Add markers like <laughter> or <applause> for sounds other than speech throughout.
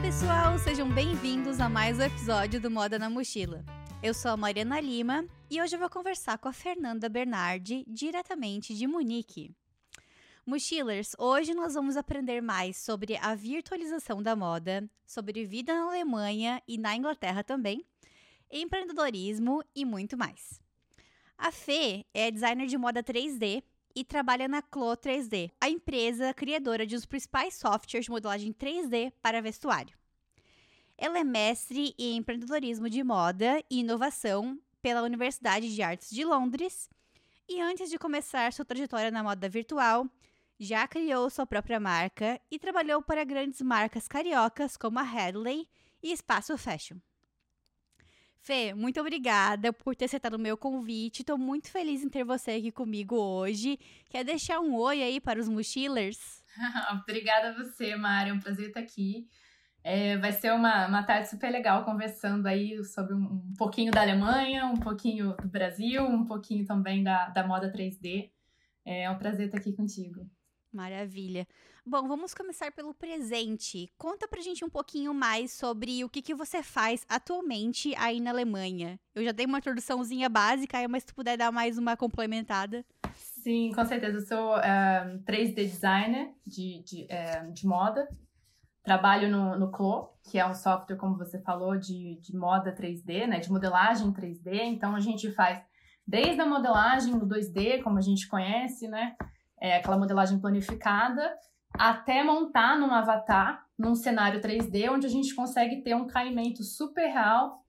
pessoal, sejam bem-vindos a mais um episódio do Moda na Mochila. Eu sou a Mariana Lima e hoje eu vou conversar com a Fernanda Bernardi, diretamente de Munique. Mochilers, hoje nós vamos aprender mais sobre a virtualização da moda, sobre vida na Alemanha e na Inglaterra também, empreendedorismo e muito mais. A Fê é designer de moda 3D e trabalha na Clo 3D, a empresa criadora de um dos principais softwares de modelagem 3D para vestuário. Ela é mestre em empreendedorismo de moda e inovação pela Universidade de Artes de Londres e antes de começar sua trajetória na moda virtual, já criou sua própria marca e trabalhou para grandes marcas cariocas como a Hadley e Espaço Fashion. Fê, muito obrigada por ter aceitado o meu convite. Estou muito feliz em ter você aqui comigo hoje. Quer deixar um oi aí para os mochilers? <laughs> obrigada a você, Mari. É um prazer estar aqui. É, vai ser uma, uma tarde super legal conversando aí sobre um, um, pouquinho da Alemanha, um pouquinho do Brasil, um pouquinho também da, da moda 3D. É um prazer estar aqui contigo. Maravilha. Bom, vamos começar pelo presente. Conta pra gente um pouquinho mais sobre o que, que você faz atualmente aí na Alemanha. Eu já dei uma introduçãozinha básica, mas se tu puder dar mais uma complementada. Sim, com certeza. Eu sou um, eh, 3D designer de, de, um, de moda. Trabalho no, no Clo, que é um software, como você falou, de, de moda 3D, né? De modelagem 3D. Então, a gente faz desde a modelagem no 2D, como a gente conhece, né? É aquela modelagem planificada, até montar num avatar, num cenário 3D, onde a gente consegue ter um caimento super real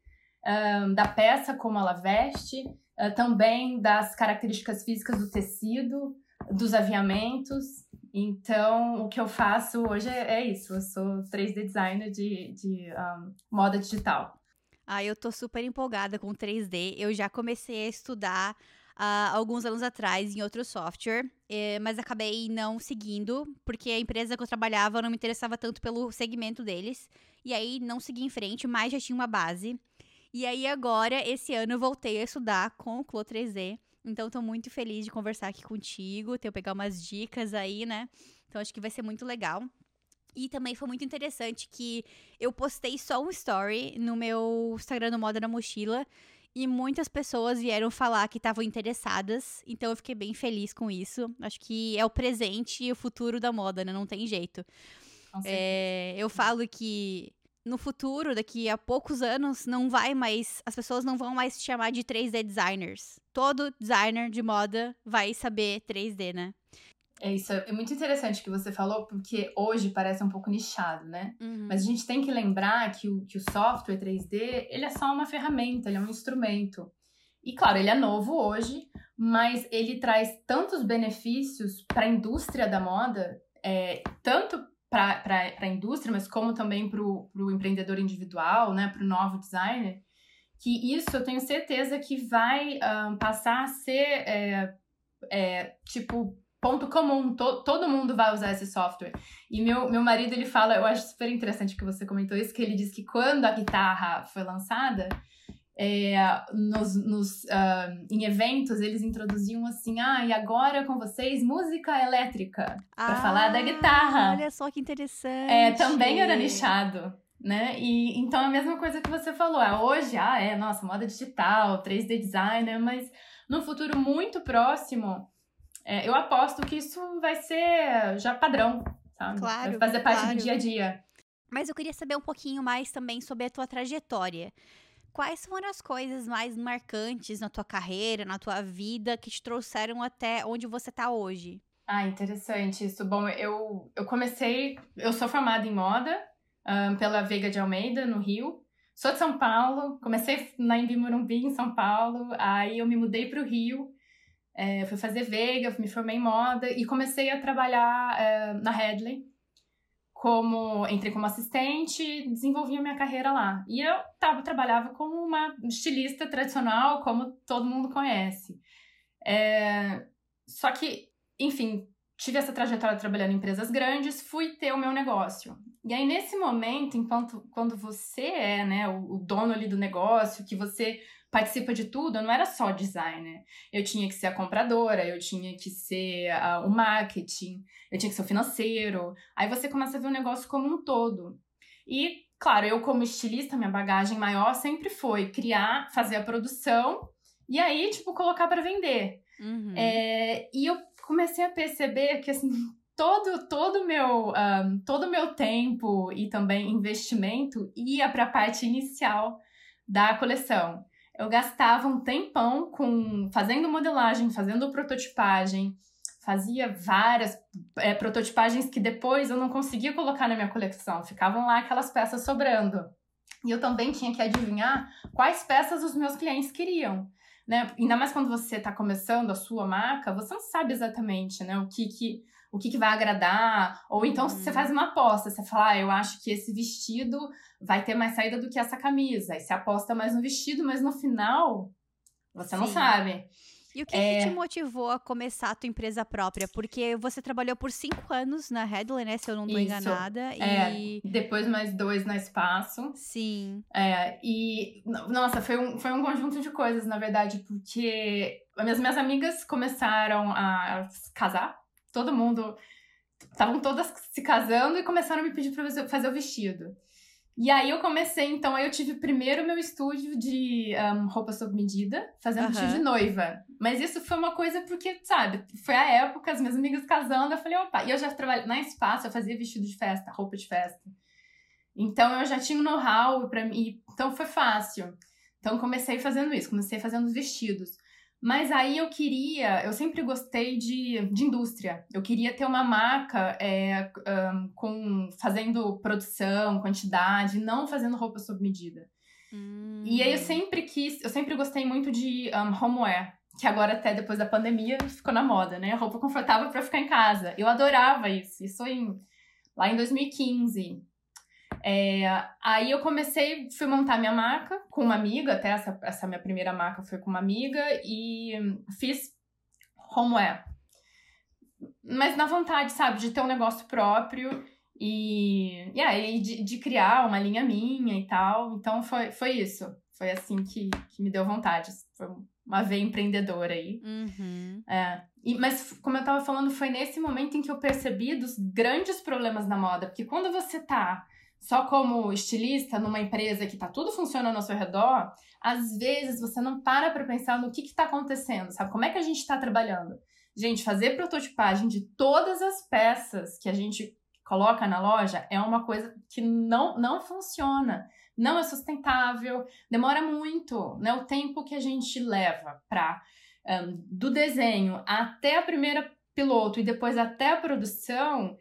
um, da peça, como ela veste, uh, também das características físicas do tecido, dos aviamentos. Então, o que eu faço hoje é, é isso. Eu sou 3D designer de, de um, moda digital. Ah, eu tô super empolgada com 3D. Eu já comecei a estudar uh, alguns anos atrás em outro software, eh, mas acabei não seguindo, porque a empresa que eu trabalhava não me interessava tanto pelo segmento deles. E aí não segui em frente, mas já tinha uma base. E aí agora, esse ano, eu voltei a estudar com o Clo 3D. Então, estou muito feliz de conversar aqui contigo, ter pegar umas dicas aí, né? Então, acho que vai ser muito legal. E também foi muito interessante que eu postei só um story no meu Instagram do Moda na Mochila e muitas pessoas vieram falar que estavam interessadas, então eu fiquei bem feliz com isso. Acho que é o presente e o futuro da moda, né? Não tem jeito. É, eu falo que no futuro, daqui a poucos anos, não vai mais. As pessoas não vão mais te chamar de 3D designers. Todo designer de moda vai saber 3D, né? É isso, é muito interessante que você falou, porque hoje parece um pouco nichado, né? Uhum. Mas a gente tem que lembrar que o, que o software 3D, ele é só uma ferramenta, ele é um instrumento. E claro, ele é novo hoje, mas ele traz tantos benefícios para a indústria da moda, é, tanto para a indústria, mas como também para o empreendedor individual, né, para o novo designer, que isso eu tenho certeza que vai um, passar a ser, é, é, tipo, ponto comum, to, todo mundo vai usar esse software. E meu, meu marido, ele fala, eu acho super interessante que você comentou isso, que ele diz que quando a guitarra foi lançada, é, nos, nos uh, em eventos eles introduziam assim, ah, e agora com vocês música elétrica para ah, falar da guitarra. Olha só que interessante. É, também era nichado. Né? E então é a mesma coisa que você falou. É, hoje, ah, é, nossa, moda digital, 3D designer, mas no futuro muito próximo, é, eu aposto que isso vai ser já padrão, sabe? Claro. Vai fazer parte claro. do dia a dia. Mas eu queria saber um pouquinho mais também sobre a tua trajetória. Quais foram as coisas mais marcantes na tua carreira, na tua vida, que te trouxeram até onde você está hoje? Ah, interessante isso. Bom, eu, eu comecei. Eu sou formada em moda um, pela Veiga de Almeida, no Rio. Sou de São Paulo, comecei na Embi Morumbi, em São Paulo. Aí eu me mudei para o Rio é, fui fazer Veiga, me formei em moda e comecei a trabalhar é, na Headley. Como entrei como assistente, desenvolvi a minha carreira lá. E eu tava, trabalhava como uma estilista tradicional, como todo mundo conhece. É, só que, enfim, tive essa trajetória trabalhando em empresas grandes, fui ter o meu negócio. E aí, nesse momento, enquanto quando você é né, o, o dono ali do negócio, que você participa de tudo, eu não era só designer. Eu tinha que ser a compradora, eu tinha que ser uh, o marketing, eu tinha que ser o financeiro. Aí você começa a ver o negócio como um todo. E, claro, eu como estilista, minha bagagem maior sempre foi criar, fazer a produção e aí, tipo, colocar para vender. Uhum. É, e eu comecei a perceber que, assim, todo todo meu um, todo meu tempo e também investimento ia para a parte inicial da coleção. Eu gastava um tempão com fazendo modelagem, fazendo prototipagem, fazia várias é, prototipagens que depois eu não conseguia colocar na minha coleção, ficavam lá aquelas peças sobrando. E eu também tinha que adivinhar quais peças os meus clientes queriam. Né? Ainda mais quando você está começando a sua marca, você não sabe exatamente né, o que, que o que, que vai agradar. Ou então uhum. você faz uma aposta, você fala, ah, eu acho que esse vestido vai ter mais saída do que essa camisa. Aí você aposta mais no vestido, mas no final você Sim. não sabe. E o que, é... que, te motivou a começar a tua empresa própria? Porque você trabalhou por cinco anos na Headley, né? Se eu não Isso. enganada. E... É, depois mais dois na Espaço. Sim. É, e, nossa, foi um, foi um conjunto de coisas, na verdade, porque as minhas, minhas amigas começaram a casar todo mundo. Estavam todas se casando e começaram a me pedir para fazer o vestido. E aí eu comecei, então, aí eu tive primeiro meu estúdio de um, roupa sob medida, fazendo uhum. vestido de noiva. Mas isso foi uma coisa porque, sabe, foi a época, as minhas amigas casando, eu falei, opa, e eu já trabalhei na espaço, eu fazia vestido de festa, roupa de festa. Então eu já tinha um know-how para mim, então foi fácil. Então comecei fazendo isso, comecei fazendo os vestidos. Mas aí eu queria, eu sempre gostei de, de indústria. Eu queria ter uma marca é, um, com fazendo produção, quantidade, não fazendo roupa sob medida. Hum. E aí eu sempre quis, eu sempre gostei muito de um, homeware, que agora até depois da pandemia ficou na moda, né? Roupa confortável para ficar em casa. Eu adorava isso. Isso em, lá em 2015. É, aí eu comecei, fui montar minha marca com uma amiga, até essa, essa minha primeira marca foi com uma amiga, e fiz homeware. Mas na vontade, sabe, de ter um negócio próprio e, e aí de, de criar uma linha minha e tal. Então foi, foi isso. Foi assim que, que me deu vontade. Foi uma veia empreendedora aí. Uhum. É. E, mas, como eu tava falando, foi nesse momento em que eu percebi dos grandes problemas na moda. Porque quando você tá só como estilista numa empresa que tá tudo funcionando ao seu redor, às vezes você não para para pensar no que está acontecendo, sabe? Como é que a gente está trabalhando? Gente, fazer prototipagem de todas as peças que a gente coloca na loja é uma coisa que não, não funciona, não é sustentável, demora muito, né? O tempo que a gente leva para um, do desenho até a primeira piloto e depois até a produção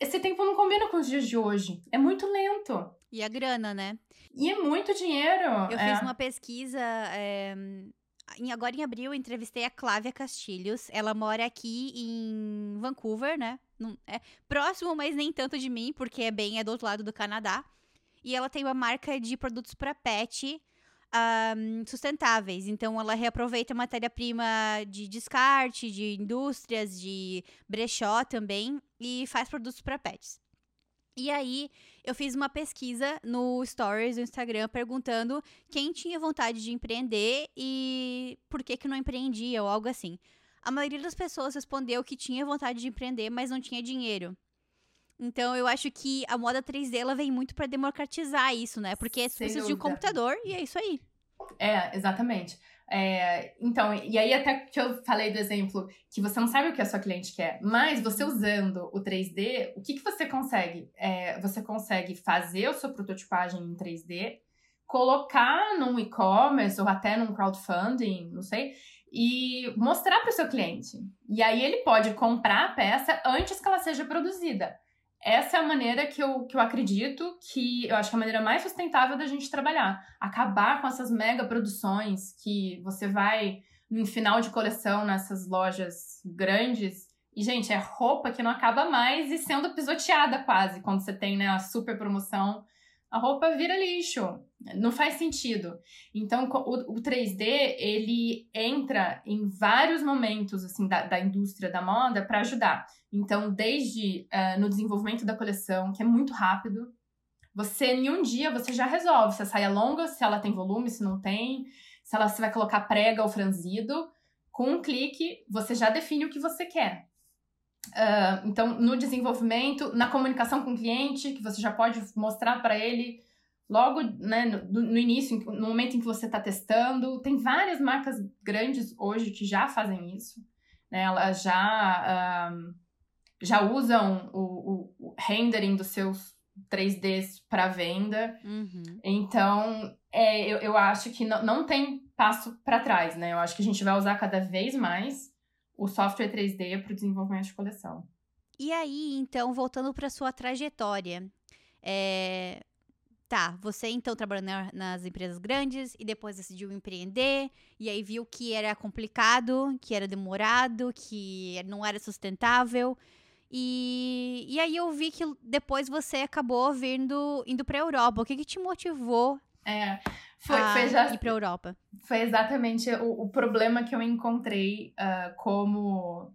esse tempo não combina com os dias de hoje. É muito lento. E a grana, né? E é muito dinheiro. Eu é. fiz uma pesquisa. É, agora em abril, entrevistei a Clávia Castilhos. Ela mora aqui em Vancouver, né? é próximo, mas nem tanto de mim, porque é bem é do outro lado do Canadá. E ela tem uma marca de produtos para pet um, sustentáveis. Então, ela reaproveita matéria-prima de descarte, de indústrias, de brechó também, e faz produtos para pets. E aí, eu fiz uma pesquisa no Stories do Instagram perguntando quem tinha vontade de empreender e por que, que não empreendia ou algo assim. A maioria das pessoas respondeu que tinha vontade de empreender, mas não tinha dinheiro. Então eu acho que a moda 3D ela vem muito para democratizar isso, né? Porque você precisa de um computador e é isso aí. É, exatamente. É, então, e aí até que eu falei do exemplo que você não sabe o que a sua cliente quer, mas você usando o 3D, o que, que você consegue? É, você consegue fazer a sua prototipagem em 3D, colocar num e-commerce ou até num crowdfunding, não sei, e mostrar para o seu cliente. E aí ele pode comprar a peça antes que ela seja produzida essa é a maneira que eu, que eu acredito que eu acho que é a maneira mais sustentável da gente trabalhar. Acabar com essas mega produções que você vai no final de coleção nessas lojas grandes. E, gente, é roupa que não acaba mais e sendo pisoteada quase quando você tem né, a super promoção. A roupa vira lixo. Não faz sentido. Então, o, o 3D, ele entra em vários momentos assim da, da indústria da moda para ajudar. Então, desde uh, no desenvolvimento da coleção, que é muito rápido, você, em um dia, você já resolve se a saia é longa, se ela tem volume, se não tem, se ela se vai colocar prega ou franzido. Com um clique, você já define o que você quer. Uh, então, no desenvolvimento, na comunicação com o cliente, que você já pode mostrar para ele logo né, no, no, início, no momento em que você está testando. Tem várias marcas grandes hoje que já fazem isso. Né? Elas já, uh, já usam o, o, o, rendering dos seus 3Ds para venda. Uhum. Então, é, eu, eu acho que não, não tem passo para trás, né? Eu acho que a gente vai usar cada vez mais o software 3D para o desenvolvimento de coleção. E aí, então, voltando para sua trajetória, é... tá, você então trabalhando nas empresas grandes e depois decidiu empreender e aí viu que era complicado, que era demorado, que não era sustentável. E, e aí eu vi que depois você acabou vindo indo para a Europa. O que, que te motivou é, foi, a foi já, ir para a Europa? Foi exatamente o, o, problema que eu encontrei uh, como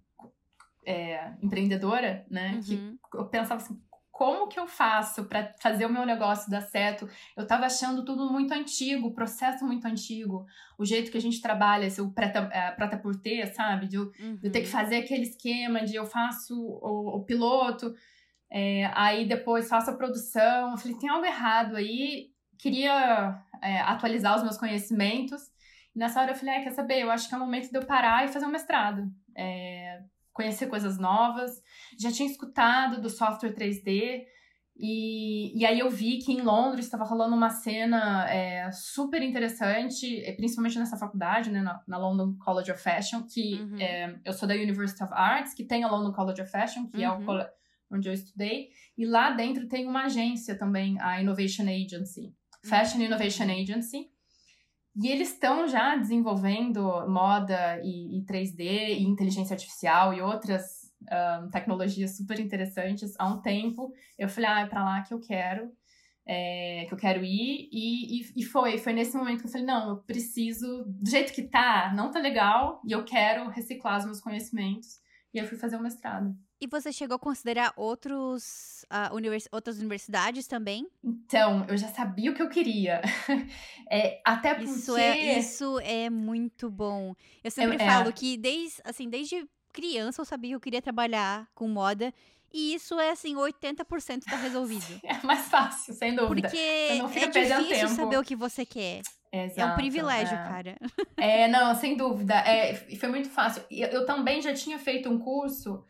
é, empreendedora, né? Uhum. Que eu pensava assim, como que eu faço para fazer o meu negócio dar certo? Eu estava achando tudo muito antigo, o processo muito antigo, o jeito que a gente trabalha, esse, o prata, é, por ter, sabe? De, uhum. de eu ter que uhum. fazer aquele esquema de eu faço o, o piloto, é, aí depois faço a produção. Eu falei, tem algo errado aí, queria é, atualizar os meus conhecimentos. E nessa hora eu falei, ah, quer saber? Eu acho que é o momento de eu parar e fazer um mestrado. É, conhecer coisas novas. Já tinha escutado do software 3D. E, e aí eu vi que em Londres estava rolando uma cena é, super interessante, é, principalmente nessa faculdade, né, na, na London College of Fashion, que uhum. é, eu sou da University of Arts, que tem a London College of Fashion, que uhum. é o uhum. onde eu estudei, e lá dentro tem uma agência também, a Innovation Agency, Fashion uhum. Innovation Agency, e eles estão já desenvolvendo moda e, e, 3D e inteligência artificial e outras um, tecnologias super interessantes há um tempo. Eu falei, ah, é pra lá que eu quero, é, que eu quero ir. E, e, e, foi, foi nesse momento que eu falei, não, eu preciso, do jeito que tá, não tá legal, e eu quero reciclar os meus conhecimentos. E eu fui fazer o mestrado. E você chegou a considerar outros, uh, univers outras universidades também? Então, eu já sabia o que eu queria. <laughs> é, até porque... Isso é, isso é muito bom. Eu sempre é, falo é. que desde, assim, desde criança eu sabia que eu queria trabalhar com moda. E isso é, assim, 80% tá resolvido. <laughs> é mais fácil, sem dúvida. Porque é difícil tempo. saber o que você quer. Exato, é um privilégio, é. cara. É, não, sem dúvida. É, foi muito fácil. Eu, eu também já tinha feito um curso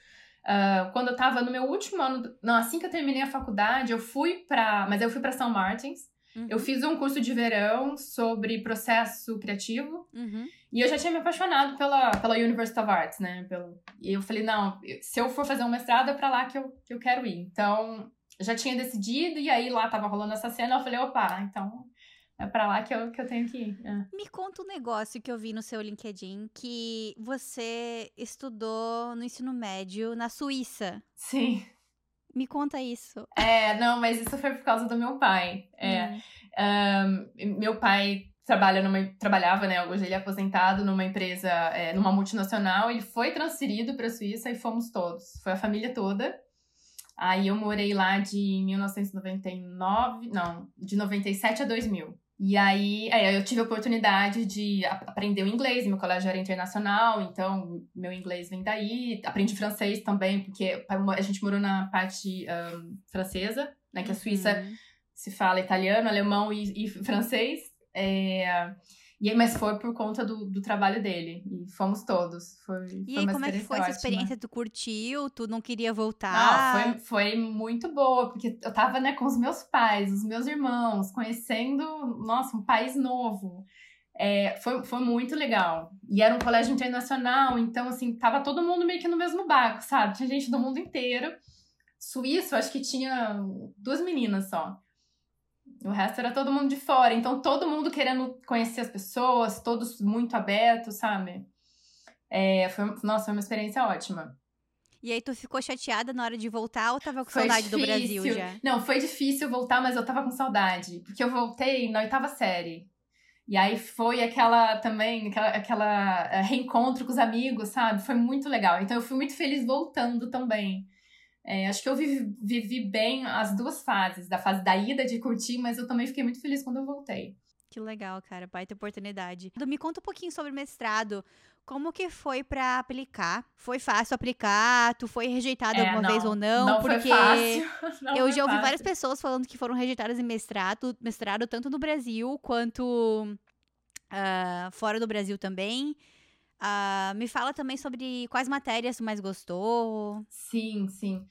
Uh, quando eu tava no meu último ano, não, assim que eu terminei a faculdade, eu fui para, mas eu fui para São Martins. Uhum. Eu fiz um curso de verão sobre processo criativo. Uhum. E eu já tinha me apaixonado pela, pela University of Arts, né? Pelo, e eu falei, não, se eu for fazer um mestrado, é pra lá que eu, que eu quero ir. Então, já tinha decidido, e aí lá tava rolando essa cena, eu falei, opa, então é pra lá que eu, que eu tenho que ir. É. Me conta um negócio que eu vi no seu LinkedIn que você estudou no ensino médio na Suíça. Sim. Me conta isso. É, não, mas isso foi por causa do meu pai. É, hum. um, meu pai trabalha numa, trabalhava, né? Hoje ele é aposentado numa empresa, é, numa multinacional. Ele foi transferido para a Suíça e fomos todos. Foi a família toda. Aí eu morei lá de 1999, não, de 97 a 2000. E aí, aí eu tive a oportunidade de aprender o inglês, meu colégio era internacional, então meu inglês vem daí. Aprendi francês também, porque a gente morou na parte um, francesa, né? Que a Suíça uhum. se fala italiano, alemão e, e francês. É, e, mas foi por conta do, do trabalho dele. E fomos todos. Foi, e foi aí, como é que foi essa experiência? Tu curtiu? Tu não queria voltar? Ah, foi, foi muito boa, porque eu tava, né, com os meus pais, os meus irmãos, conhecendo, nossa, um país novo. É, foi, foi muito legal. E era um colégio internacional, então, assim, tava todo mundo meio que no mesmo barco, sabe? Tinha gente do mundo inteiro. Suíço, acho que tinha duas meninas só. O resto era todo mundo de fora. Então, todo mundo querendo conhecer as pessoas, todos muito abertos, sabe? É, foi, nossa, foi uma experiência ótima. E aí, tu ficou chateada na hora de voltar ou tava com foi saudade difícil. do Brasil já? Não, foi difícil voltar, mas eu tava com saudade. Porque eu voltei na oitava série. E aí foi aquela também, aquela, aquela eh, reencontro com os amigos, sabe? Foi muito legal. Então eu fui muito feliz voltando também. É, acho que eu vivi, vivi, bem as duas fases, da fase da ida de curtir, mas eu também fiquei muito feliz quando eu voltei. Que legal, cara, baita oportunidade. Me conta um pouquinho sobre o mestrado. como que foi para aplicar? Foi fácil aplicar? Tu foi rejeitado é, alguma não, vez ou não? não Porque foi fácil. <laughs> Não eu já ouvi fácil. várias pessoas falando que foram rejeitadas em mestrado, mestrado tanto no Brasil quanto ah, fora do Brasil também. Ah, me fala também sobre quais matérias tu mais gostou. Sim, sim.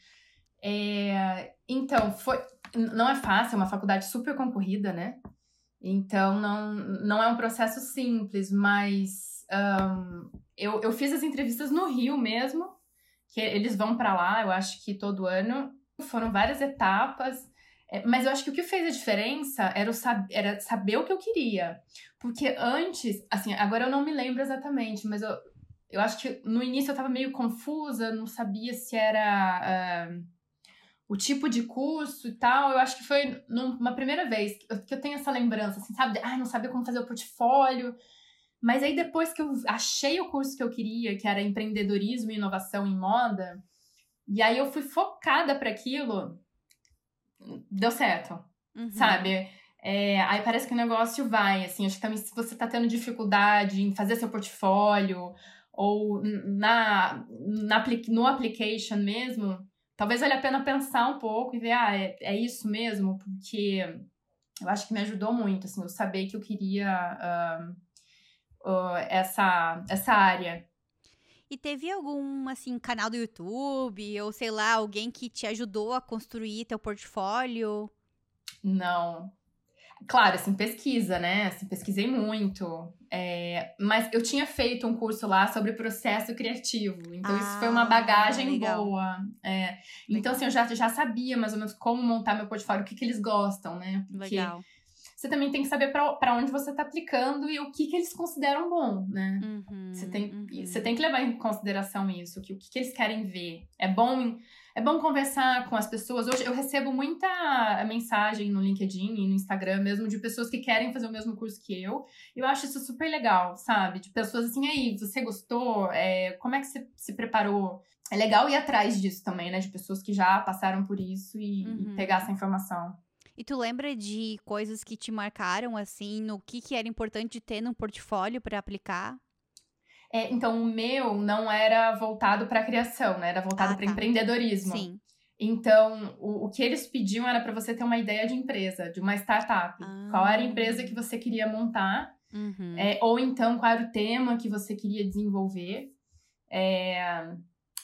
É, então, foi, não é fácil, é uma faculdade super concorrida, né? Então, não, não é um processo simples, mas um, eu, eu fiz as entrevistas no Rio mesmo, que eles vão para lá, eu acho que todo ano. Foram várias etapas, mas eu acho que o que fez a diferença era, sab era saber o que eu queria. Porque antes, assim, agora eu não me lembro exatamente, mas eu, eu acho que no início eu tava meio confusa, não sabia se era. Uh, o tipo de curso e tal, eu acho que foi numa primeira vez que eu, que eu tenho essa lembrança, assim, sabe? Ah, não sabia como fazer o portfólio. Mas aí depois que eu achei o curso que eu queria, que era empreendedorismo e inovação em moda, e aí eu fui focada para aquilo, deu certo, Uhum. sabe? É, aí parece que o negócio vai, assim, acho que também se você tá tendo dificuldade em fazer seu portfólio, ou na, na, no application mesmo, talvez valha a pena pensar um pouco e ver, ah, é, é isso mesmo, porque eu acho que me ajudou muito, assim, eu saber que eu queria uh, uh, essa, essa área. E teve algum, assim, canal do YouTube, ou sei lá, alguém que te ajudou a construir teu portfólio? Não. Claro, assim, pesquisa, né? Assim, pesquisei muito. É, mas eu tinha feito um curso lá sobre processo criativo. Então, ah, isso foi uma bagagem legal. boa. É, então, assim, eu já, já sabia mais ou menos como montar meu portfólio, o que, que eles gostam, né? Porque legal. Você também tem que saber para onde você está aplicando e o que, que eles consideram bom, né? Uhum, você, tem, uhum. você tem que levar em consideração isso, que, o que, que eles querem ver. É bom é bom conversar com as pessoas. Hoje eu recebo muita mensagem no LinkedIn e no Instagram mesmo de pessoas que querem fazer o mesmo curso que eu. Eu acho isso super legal, sabe? De pessoas assim, aí, você gostou? É, como é que você se preparou? É legal ir atrás disso também, né? De pessoas que já passaram por isso e, Uhum. e pegar essa informação. E tu lembra de coisas que te marcaram, assim, no que, que era importante ter num portfólio para aplicar? É, então, o meu não era voltado para criação, né? Era voltado Ah, para tá. empreendedorismo. Sim. Então, o, o que eles pediam era para você ter uma ideia de empresa, de uma startup. Ah. Qual era a empresa que você queria montar, Uhum. é, ou então qual era o tema que você queria desenvolver. É,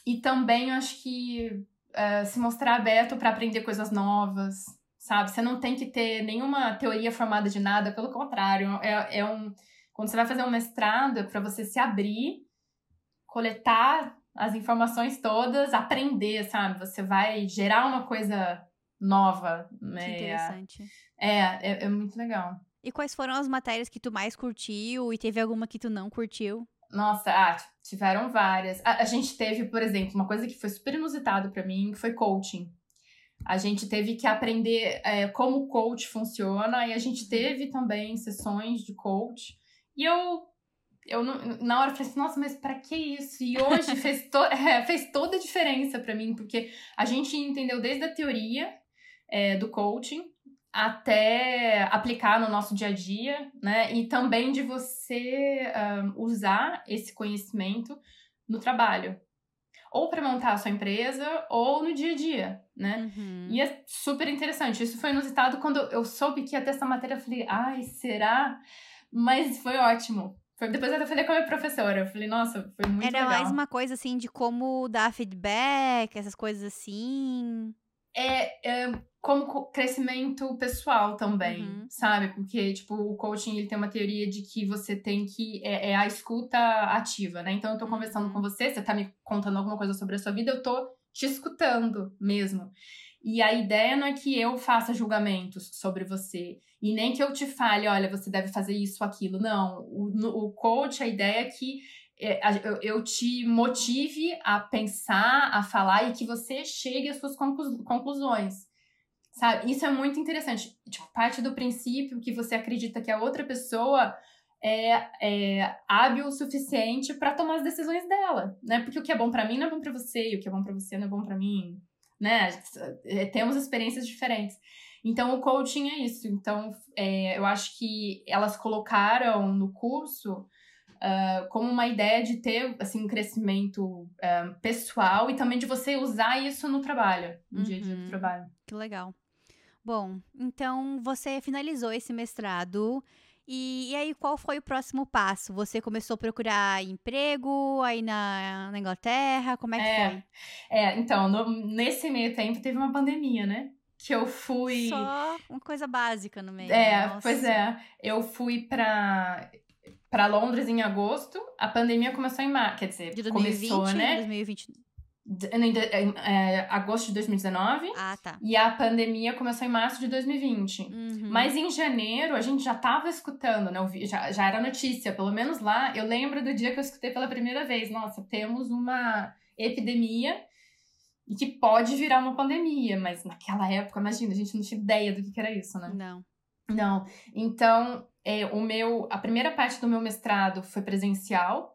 e também eu acho que é, se mostrar aberto para aprender coisas novas, sabe? Você não tem que ter nenhuma teoria formada de nada, pelo contrário, é, é um. Quando você vai fazer um mestrado, é para você se abrir, coletar as informações todas, aprender, sabe? Você vai gerar uma coisa nova. Que né? interessante. É, é, é muito legal. E quais foram as matérias que tu mais curtiu e teve alguma que tu não curtiu? Nossa, ah, tiveram várias. A, a gente teve, por exemplo, uma coisa que foi super inusitado para mim, que foi coaching. A gente teve que aprender é, como o coach funciona e a gente teve também sessões de coach. E eu, eu na hora falei assim, nossa, mas para que isso? E hoje <laughs> fez, to é, fez toda a diferença para mim, porque a gente entendeu desde a teoria é, do coaching até aplicar no nosso dia a dia, né? E também de você ah, usar esse conhecimento no trabalho. Ou para montar a sua empresa, ou no dia a dia, né? Uhum. E é super interessante. Isso foi inusitado quando eu soube que ia ter essa matéria. Eu falei, ai, será? Mas foi ótimo. Foi- Depois eu até falei com a minha professora. Eu falei, nossa, foi muito Era legal. mais uma coisa assim de como dar feedback, essas coisas assim. É, é como co- crescimento pessoal também, Uhum. sabe? Porque, tipo, o coaching, ele tem uma teoria de que você tem que... É, é a escuta ativa, né? Então, eu tô conversando Uhum. com você, você tá me contando alguma coisa sobre a sua vida, eu tô te escutando mesmo. E a ideia não é que eu faça julgamentos sobre você. E nem que eu te fale, olha, você deve fazer isso ou aquilo. Não. O, no- o coach, a ideia é que eu, eu te motive a pensar, a falar e que você chegue às suas conclu- conclusões. Sabe? Isso é muito interessante. Tipo, parte do princípio que você acredita que a outra pessoa é, é hábil o suficiente para tomar as decisões dela, né? Porque o que é bom para mim não é bom para você, e o que é bom para você não é bom para mim, né? É, Temos experiências diferentes. Então, o coaching é isso. Então, é, eu acho que elas colocaram no curso uh, como uma ideia de ter assim um crescimento uh, pessoal e também de você usar isso no trabalho, no uhum. dia a dia do uhum. trabalho. Que legal. Bom, então você finalizou esse mestrado. E, e, aí, qual foi o próximo passo? Você começou a procurar emprego aí na, na Inglaterra? Como é que é, foi? É, então, no, nesse meio tempo teve uma pandemia, né? Que eu fui. Só uma coisa básica no meio. É, Nossa. pois é. Eu fui pra, pra Londres em agosto, a pandemia começou em março. Quer dizer, de 2020, começou, né? 2020. É, agosto de 2019. Ah, tá. E a pandemia começou em março de 2020. Uhum. Mas em janeiro a gente já tava escutando, né? Já, já era notícia. Pelo menos lá, eu lembro do dia que eu escutei pela primeira vez. Nossa, temos uma epidemia e que pode virar uma pandemia. Mas naquela época, imagina, a gente não tinha ideia do que, que era isso, né? Não. Não. Então, é, o meu, a primeira parte do meu mestrado foi presencial.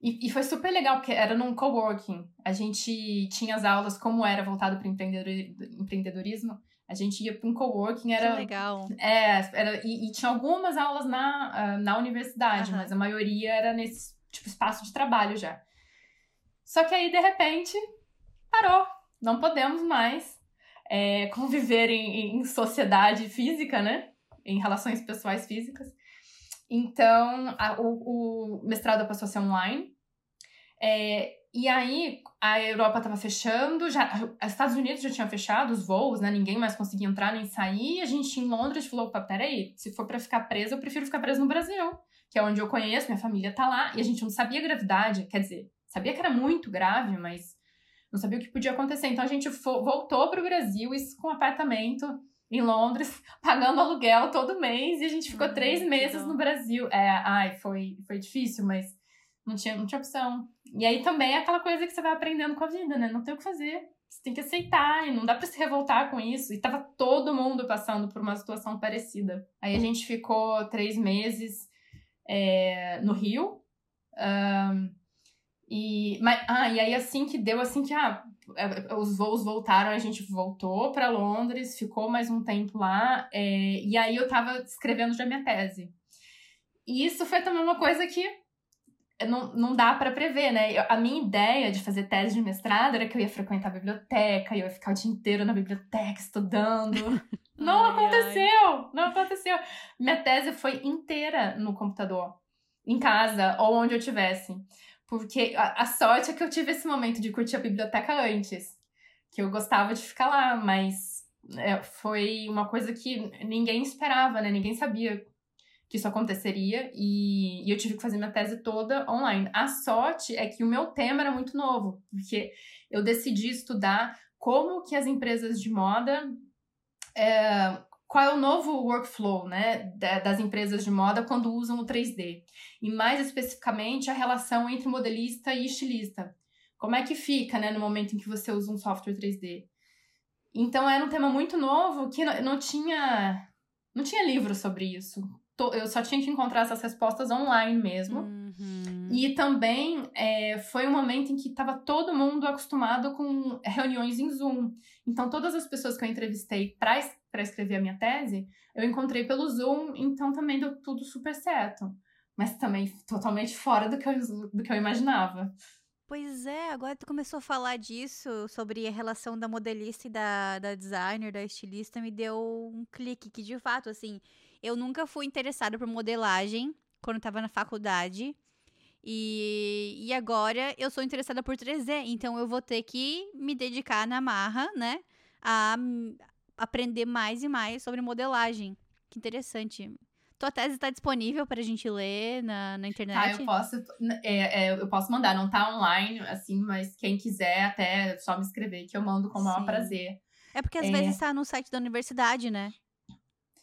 E, e, foi super legal, porque era num coworking. A gente tinha as aulas, como era voltado para empreendedorismo, a gente ia para um coworking. Era, que legal. É, era, e, e tinha algumas aulas na, uh, na universidade, uhum. mas a maioria era nesse tipo, espaço de trabalho já. Só que aí, de repente, parou. Não podemos mais é, conviver em, em sociedade física, né? Em relações pessoais físicas. Então, a, o, o, mestrado passou a ser online. É, e aí, a Europa estava fechando, já, os Estados Unidos já tinham fechado os voos, né? Ninguém mais conseguia entrar nem sair. A gente em Londres falou: opa, peraí, se for para ficar presa, eu prefiro ficar presa no Brasil, que é onde eu conheço, minha família tá lá. E a gente não sabia a gravidade, quer dizer, sabia que era muito grave, mas não sabia o que podia acontecer. Então a gente voltou para o Brasil, isso com apartamento em Londres, <laughs> pagando aluguel todo mês, e a gente ficou hum, três meses no Brasil. É, ai, foi, foi difícil, mas não tinha, não tinha opção. E aí também é aquela coisa que você vai aprendendo com a vida, né? Não tem o que fazer. Você tem que aceitar, e não dá pra se revoltar com isso. E tava todo mundo passando por uma situação parecida. Aí a gente ficou três meses é, no Rio. Um, e, mas, ah, e aí assim que deu, assim que ah, os voos voltaram, a gente voltou para Londres, ficou mais um tempo lá, é, e aí eu tava escrevendo já minha tese. E isso foi também uma coisa que não, não dá para prever, né? a minha ideia de fazer tese de mestrado era que eu ia frequentar a biblioteca, e eu ia ficar o dia inteiro na biblioteca estudando. <laughs> não ai, aconteceu! Ai. Não aconteceu. Minha tese foi inteira no computador, em casa ou onde eu tivesse. Porque a, a, sorte é que eu tive esse momento de curtir a biblioteca antes. Que eu gostava de ficar lá, mas é, foi uma coisa que ninguém esperava, né? Ninguém sabia que isso aconteceria. E, e eu tive que fazer minha tese toda online. A sorte é que o meu tema era muito novo, porque eu decidi estudar como que as empresas de moda é, qual é o novo workflow né, das empresas de moda quando usam o 3D. E mais especificamente a relação entre modelista e estilista. Como é que fica né, no momento em que você usa um software 3D? Então era um tema muito novo que não tinha, não tinha livro sobre isso. Eu só tinha que encontrar essas respostas online mesmo. Uhum. E também é, foi um momento em que estava todo mundo acostumado com reuniões em Zoom. Então, todas as pessoas que eu entrevistei para para escrever a minha tese, eu encontrei pelo Zoom, então também deu tudo super certo. Mas também totalmente fora do que eu, do que eu imaginava. Pois é, agora tu começou a falar disso, sobre a relação da modelista e da, da designer, da estilista, me deu um clique que, de fato, assim, eu nunca fui interessada por modelagem quando estava na faculdade. E, e agora eu sou interessada por 3D, então eu vou ter que me dedicar na marra, né? A, aprender mais e mais sobre modelagem. Que interessante. Tua tese está disponível para a gente ler na, na internet? Ah, eu posso, é, é, eu posso mandar, não tá online, assim, mas quem quiser até só me escrever, que eu mando com o maior prazer. É porque às é... vezes está no site da universidade, né?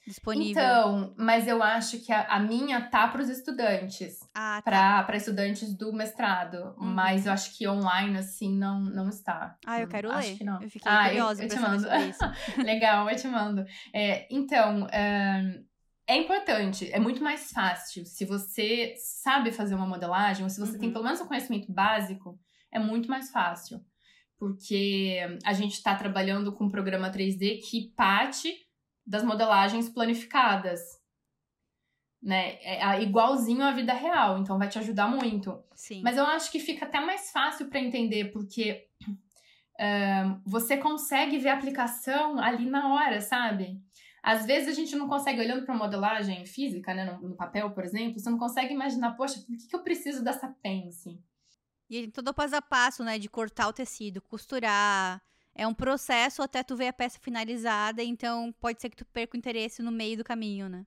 Disponível. Então, mas eu acho que a, a minha tá para os estudantes. Ah, tá. Para estudantes do mestrado. Uhum. Mas eu acho que online, assim, não, não está. Ah, eu quero acho ler. Que não. Eu fiquei ah, curiosa eu, eu te mando. <laughs> Legal, eu te mando. É, então, um, é importante, é muito mais fácil. Se você sabe fazer uma modelagem, ou se você uhum. tem pelo menos um conhecimento básico, é muito mais fácil. Porque a gente está trabalhando com um programa 3D que parte das modelagens planificadas. né? É igualzinho à vida real, então vai te ajudar muito. Sim. Mas eu acho que fica até mais fácil para entender, porque você consegue ver a aplicação ali na hora, sabe? Às vezes a gente não consegue, olhando para modelagem física, né, no, no, papel, por exemplo, você não consegue imaginar, poxa, por que, que eu preciso dessa pence? E todo passo a passo, né, de cortar o tecido, costurar, é um processo até tu ver a peça finalizada, então pode ser que tu perca o interesse no meio do caminho, né?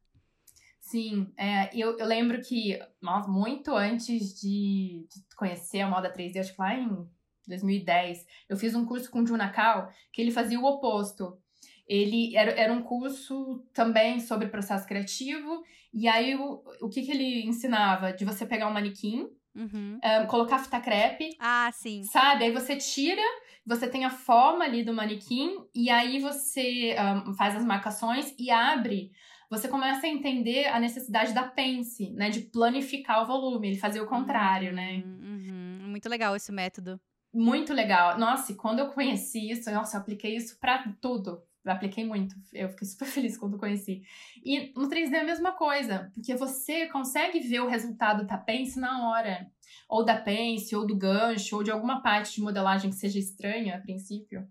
Sim, é, eu, eu lembro que nossa, muito antes de, de, conhecer a moda 3D, acho que lá em 2010, eu fiz um curso com o Junakal que ele fazia o oposto. Ele era, era um curso também sobre processo criativo, e aí o, o que, que ele ensinava? De você pegar um manequim, uhum. um, colocar fita crepe. Ah, sim. Sabe? Aí você tira você tem a forma ali do manequim e aí você um, faz as marcações e abre. Você começa a entender a necessidade da pence, né? De planificar o volume. Ele fazia o contrário, né? Uhum. Muito legal esse método. Muito legal. Nossa, e quando eu conheci isso, nossa, eu apliquei isso para tudo. Eu apliquei muito. Eu fiquei super feliz quando conheci. E no 3D é a mesma coisa, porque você consegue ver o resultado da pence na hora ou da pence, ou do gancho, ou de alguma parte de modelagem que seja estranha a princípio.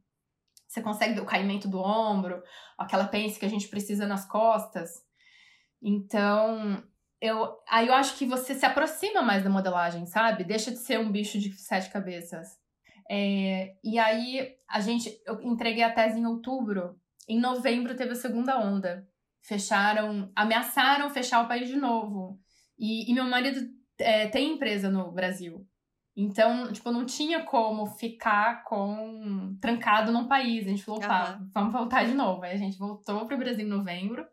Você consegue o caimento do ombro, aquela pence que a gente precisa nas costas. Então, eu, aí eu acho que você se aproxima mais da modelagem, sabe? Deixa de ser um bicho de sete cabeças. É, e aí, a gente, eu entreguei a tese em outubro. Em novembro teve a segunda onda. Fecharam, ameaçaram fechar o país de novo. E, e meu marido é, tem empresa no Brasil. Então, tipo, não tinha como ficar com trancado num país. A gente falou, uhum. vamos voltar de novo. Aí a gente voltou para o Brasil em novembro.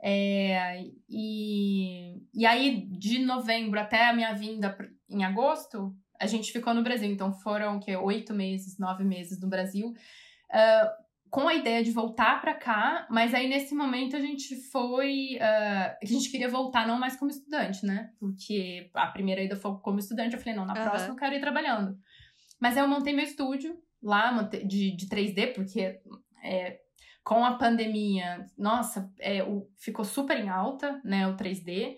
É, e, e aí, de novembro até a minha vinda em agosto, a gente ficou no Brasil. Então, foram que oito meses, nove meses no Brasil. Uh, com a ideia de voltar para cá, mas aí nesse momento a gente foi. Uh, a gente queria voltar não mais como estudante, né? Porque a primeira ida foi como estudante, eu falei, não, na uhum. próxima eu quero ir trabalhando. Mas aí eu montei meu estúdio lá de, de 3D, porque é, com a pandemia, nossa, é, o, ficou super em alta, né, o 3D.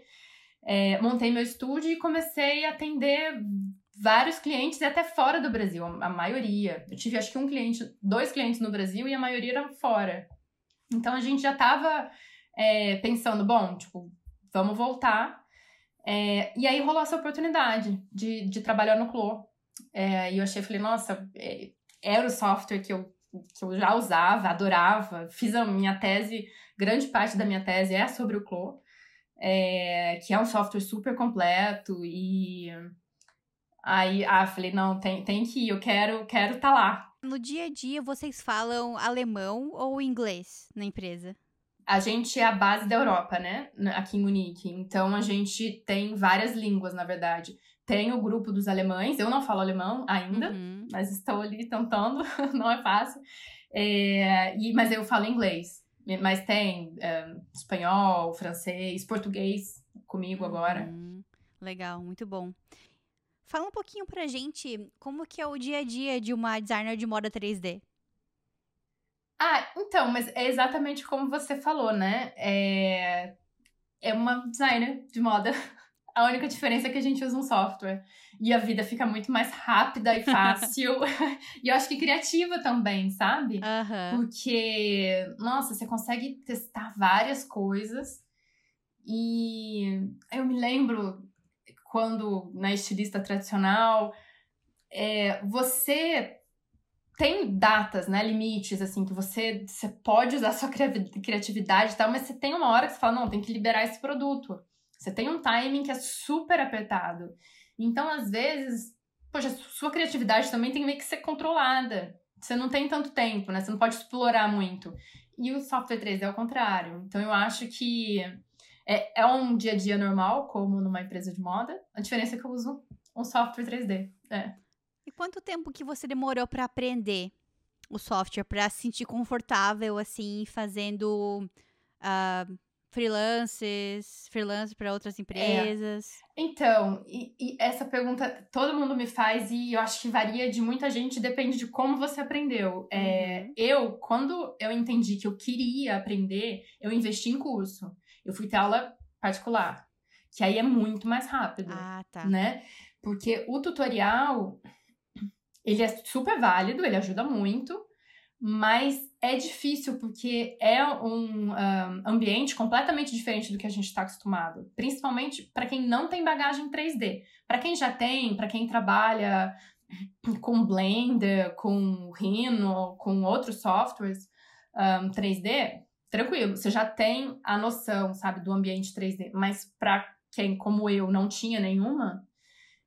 É, montei meu estúdio e comecei a atender vários clientes e até fora do Brasil, a maioria. Eu tive acho que um cliente, dois clientes no Brasil e a maioria eram fora. Então a gente já estava é, pensando, bom, tipo, vamos voltar. É, e aí rolou essa oportunidade de, de trabalhar no Clo. É, e eu achei, falei, nossa, é, era o software que eu, que eu já usava, adorava. Fiz a minha tese, grande parte da minha tese é sobre o Clo. É, que é um software super completo e Aí, ah, falei, não, tem, tem que ir, eu quero quero tá lá. No dia a dia, vocês falam alemão ou inglês na empresa? A gente é a base da Europa, né? Aqui em Munique. Então, a gente tem várias línguas, na verdade. Tem o grupo dos alemães. Eu não falo alemão ainda, uhum. mas estou ali tentando. <laughs> não é fácil. É, e, mas eu falo inglês. Mas tem é, espanhol, francês, português comigo agora. Uhum. Legal, muito bom. Fala um pouquinho pra gente como que é o dia a dia de uma designer de moda 3D. Ah, então, mas é exatamente como você falou, né? É, é uma designer de moda. <laughs> A única diferença é que a gente usa um software. E a vida fica muito mais rápida e fácil. <laughs> <laughs> e eu acho que criativa também, sabe? Uhum. Porque, nossa, você consegue testar várias coisas. E eu me lembro quando na estilista tradicional, é, você tem datas, né, limites, assim, que você, você pode usar <laughs> sua criatividade e tal, mas você tem uma hora que você fala, não, tem que liberar esse produto. Você tem um timing que é super apertado. Então, às vezes, poxa, sua criatividade também tem meio que ser controlada. Você não tem tanto tempo, né? Você não pode explorar muito. E o software 3D é o contrário. Então, eu acho que é, é um dia a dia normal, como numa empresa de moda. A diferença é que eu uso um software 3D. É. E quanto tempo que você demorou para aprender o software, para se sentir confortável, assim, fazendo uh, freelances, freelance para outras empresas? É. Então, e, e, essa pergunta todo mundo me faz e eu acho que varia de muita gente, depende de como você aprendeu. É, uhum. É, eu, quando eu entendi que eu queria aprender, eu investi em curso. Eu fui ter aula particular. Que aí é muito mais rápido. Ah, tá. Né? Porque o tutorial, ele é super válido, ele ajuda muito, mas é difícil porque é um, um ambiente completamente diferente do que a gente está acostumado, principalmente para quem não tem bagagem 3D. Para quem já tem, para quem trabalha com Blender, com Rhino, com outros softwares um, 3D, tranquilo, você já tem a noção, sabe, do ambiente 3D. Mas para quem, como eu, não tinha nenhuma,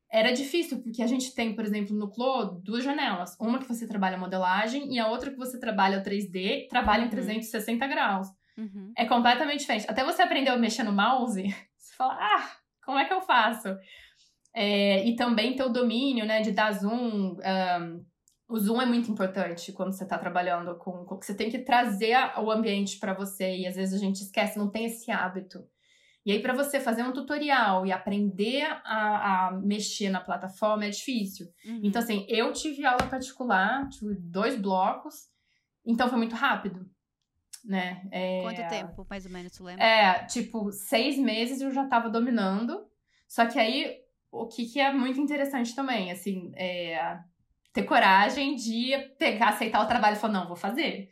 era difícil, porque a gente tem, por exemplo, no Clo, duas janelas. Uma que você trabalha modelagem e a outra que você trabalha 3D, trabalha em 360 uhum. graus. Uhum. É completamente diferente. Até você aprender a mexer no mouse, <laughs> você fala, ah, como é que eu faço? É, e também ter o domínio, né, de dar zoom. Um, o zoom é muito importante quando você está trabalhando com, com. Você tem que trazer o ambiente para você e às vezes a gente esquece, não tem esse hábito. E aí, para você fazer um tutorial e aprender a, a mexer na plataforma é difícil. Uhum. Então, assim, eu tive aula particular, tive dois blocos, então foi muito rápido. Né? É... Quanto tempo, mais ou menos, tu lembra? É, tipo, seis meses eu já tava dominando. Só que aí, o que, que é muito interessante também, assim, é ter coragem de pegar, aceitar o trabalho e falar, não, vou fazer.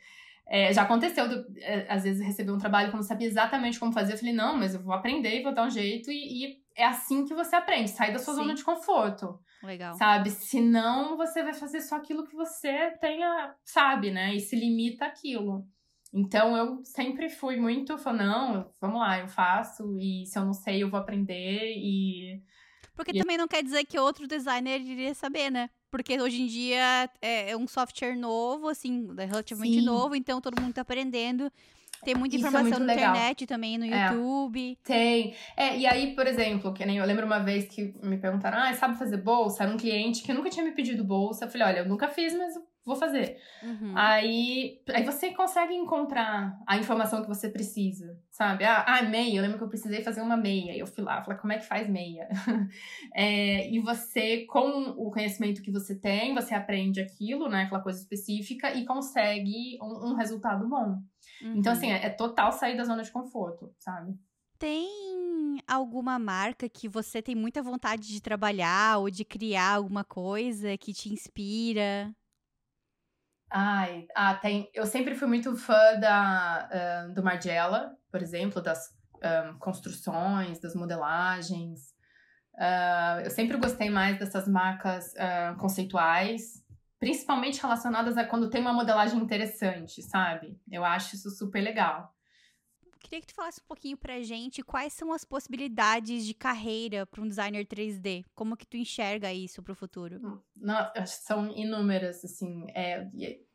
É, já aconteceu, do, é, às vezes, receber um trabalho que eu não sabia exatamente como fazer. Eu falei, não, mas eu vou aprender e vou dar um jeito. E, e é assim que você aprende, sai da sua Sim. zona de conforto. Legal. Sabe? Senão você vai fazer só aquilo que você tenha, sabe, né? E se limita aquilo. Então eu sempre fui muito, falei, não, vamos lá, eu faço. E se eu não sei, eu vou aprender. E. Porque e... também não quer dizer que outro designer iria saber, né? Porque hoje em dia é, é um software novo, assim, é relativamente Sim. novo, então todo mundo tá aprendendo. Tem muita Isso é informação é na internet também, no é. YouTube. Tem. É, e aí, por exemplo, que nem eu lembro uma vez que me perguntaram: ah, sabe fazer bolsa? Era um cliente que nunca tinha me pedido bolsa. Eu falei, olha, eu nunca fiz, mas vou fazer. Uhum. Aí, aí você consegue encontrar a informação que você precisa, sabe? Ah, ah, meia, eu lembro que eu precisei fazer uma meia. Eu fui lá, falei, como é que faz meia? <laughs> é, e você, com o conhecimento que você tem, você aprende aquilo, né? Aquela coisa específica e consegue um, um resultado bom. Uhum. Então, assim, é, é total sair da zona de conforto, sabe? Tem alguma marca que você tem muita vontade de trabalhar ou de criar alguma coisa que te inspira? Ai, ah, tem. Eu sempre fui muito fã da, uh, do Margiela, por exemplo, das um, construções, das modelagens. Uh, eu sempre gostei mais dessas marcas uh, conceituais, principalmente relacionadas a quando tem uma modelagem interessante, sabe? Eu acho isso super legal. Queria que tu falasse um pouquinho pra gente quais são as possibilidades de carreira para um designer 3D. Como que tu enxerga isso pro futuro? Hum, não, são inúmeras, assim. É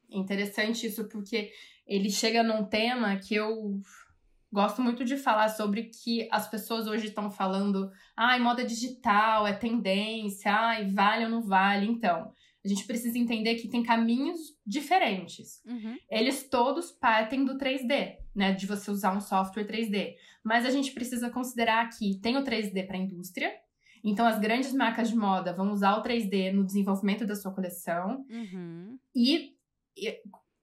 interessante isso porque ele chega num tema que eu gosto muito de falar sobre que as pessoas hoje estão falando, ai, moda digital, é tendência, ai, vale ou não vale. Então, a gente precisa entender que tem caminhos diferentes. Uhum. Eles todos partem do 3D, né? De você usar um software 3D. Mas a gente precisa considerar que tem o 3D para a indústria. Então, as grandes marcas de moda vão usar o 3D no desenvolvimento da sua coleção. Uhum. E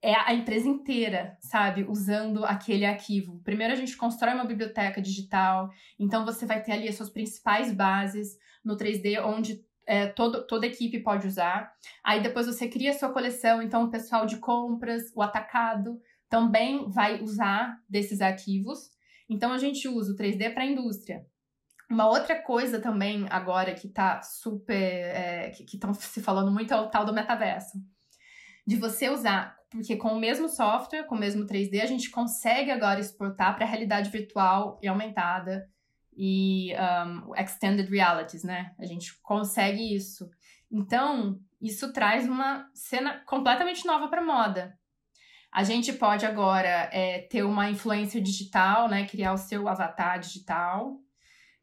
é a empresa inteira, sabe, usando aquele arquivo. Primeiro a gente constrói uma biblioteca digital, então você vai ter ali as suas principais bases no 3D, onde é, todo, toda equipe pode usar. Aí depois você cria a sua coleção, então o pessoal de compras, o atacado, também vai usar desses arquivos. Então a gente usa o 3D para a indústria. Uma outra coisa também agora que está super. É, que estão se falando muito é o tal do metaverso. De você usar, porque com o mesmo software, com o mesmo 3D, a gente consegue agora exportar para a realidade virtual e aumentada e um, extended realities, né? A gente consegue isso. Então, isso traz uma cena completamente nova para moda. A gente pode agora é, ter uma influência digital, né? Criar o seu avatar digital.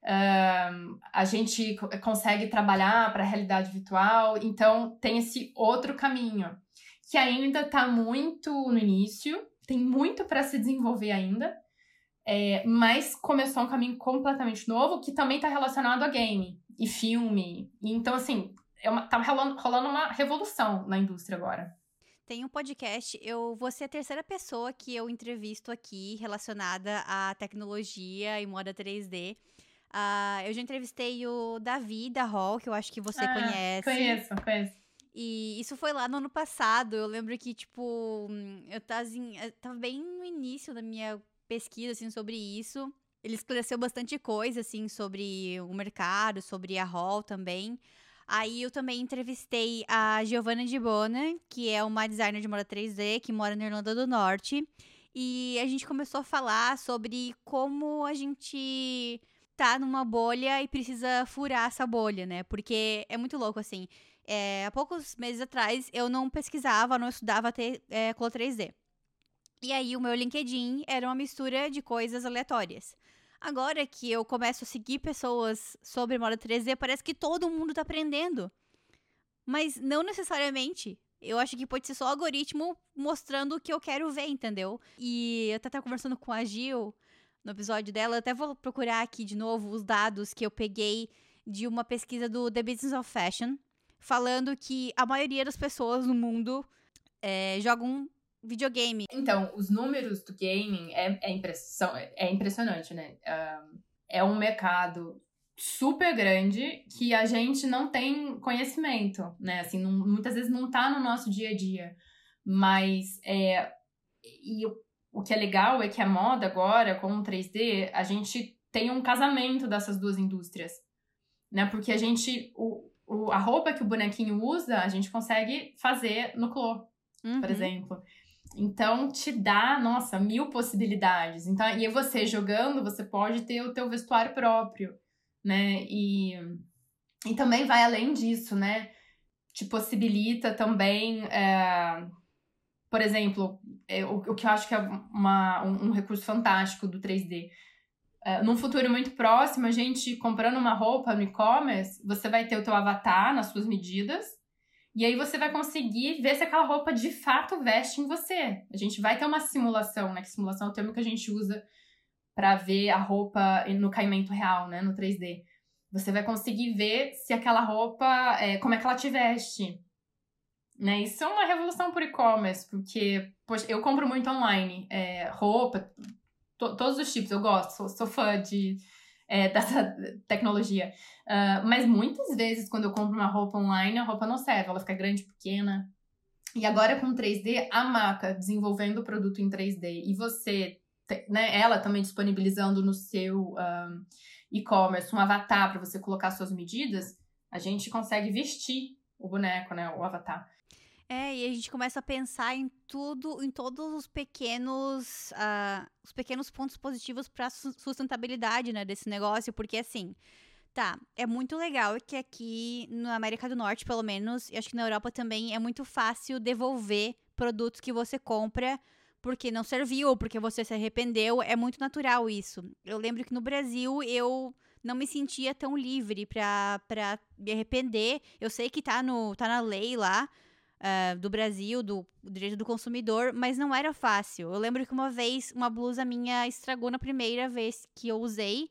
Um, a gente consegue trabalhar para a realidade virtual. Então, tem esse outro caminho que ainda está muito no início, tem muito para se desenvolver ainda. É, mas começou um caminho completamente novo que também está relacionado a game e filme. Então, assim, é uma, tá rolando, rolando uma revolução na indústria agora. Tem um podcast, eu vou ser a terceira pessoa que eu entrevisto aqui relacionada à tecnologia e moda 3D. Uh, ah, eu já entrevistei o Davi da Hall, que eu acho que você ah, conhece. Conheço, conheço. E isso foi lá no ano passado. Eu lembro que, tipo, eu tava, eu tava bem no início da minha pesquisa, assim, sobre isso. Ele esclareceu bastante coisa, assim, sobre o mercado, sobre a Hall também. Aí eu também entrevistei a Giovanna de Bona, que é uma designer de moda 3D, que mora na Irlanda do Norte. E a gente começou a falar sobre como a gente tá numa bolha e precisa furar essa bolha, né? Porque é muito louco, assim. É, há poucos meses atrás, eu não pesquisava, não estudava ter, é, Colo 3D. E aí, o meu LinkedIn era uma mistura de coisas aleatórias. Agora que eu começo a seguir pessoas sobre moda 3D, parece que todo mundo tá aprendendo. Mas não necessariamente. Eu acho que pode ser só algoritmo mostrando o que eu quero ver, entendeu? E eu até tava conversando com a Gil no episódio dela, eu até vou procurar aqui de novo os dados que eu peguei de uma pesquisa do The Business of Fashion, falando que a maioria das pessoas no mundo é, jogam videogame. Então, os números do gaming é, é, impressão, é impressionante, né? é um mercado super grande que a gente não tem conhecimento, né? Assim, não, muitas vezes não tá no nosso dia a dia. Mas é, e o, o que é legal é que a moda agora, com o 3D, a gente tem um casamento dessas duas indústrias. Né? Porque a gente. O, o, a roupa que o bonequinho usa, a gente consegue fazer no Clô, uhum. por exemplo. Então, te dá, nossa, mil possibilidades. Então, e você jogando, você pode ter o teu vestuário próprio, né? E, e também vai além disso, né? Te possibilita também, é, por exemplo, é, o, o, que eu acho que é uma, um, um recurso fantástico do 3D. É, num futuro muito próximo, a gente comprando uma roupa no e-commerce, você vai ter o teu avatar nas suas medidas, e aí você vai conseguir ver se aquela roupa de fato veste em você. A gente vai ter uma simulação, né? Que simulação é o termo que a gente usa para ver a roupa no caimento real, né? No 3D. Você vai conseguir ver se aquela roupa, é, como é que ela te veste. Né? Isso é uma revolução por e-commerce, porque poxa, eu compro muito online. É, roupa, to, todos os tipos, eu gosto, sou, sou fã de é, <laughs> dessa tecnologia. Uh, mas muitas vezes, quando eu compro uma roupa online, a roupa não serve, ela fica grande, pequena. E agora com 3D, a marca desenvolvendo o produto em 3D e você, né, ela também disponibilizando no seu um, e-commerce um avatar para você colocar suas medidas, a gente consegue vestir o boneco, né, o avatar. É, e a gente começa a pensar em tudo, em todos os pequenos, uh, os pequenos pontos positivos para sustentabilidade, né, desse negócio, porque assim, tá, é muito legal que aqui na América do Norte, pelo menos, e acho que na Europa também é muito fácil devolver produtos que você compra porque não serviu porque você se arrependeu, é muito natural isso. Eu lembro que no Brasil eu não me sentia tão livre para me arrepender. Eu sei que tá no tá na lei lá, uh, do Brasil, do, direito do consumidor, mas não era fácil. Eu lembro que uma vez uma blusa minha estragou na primeira vez que eu usei.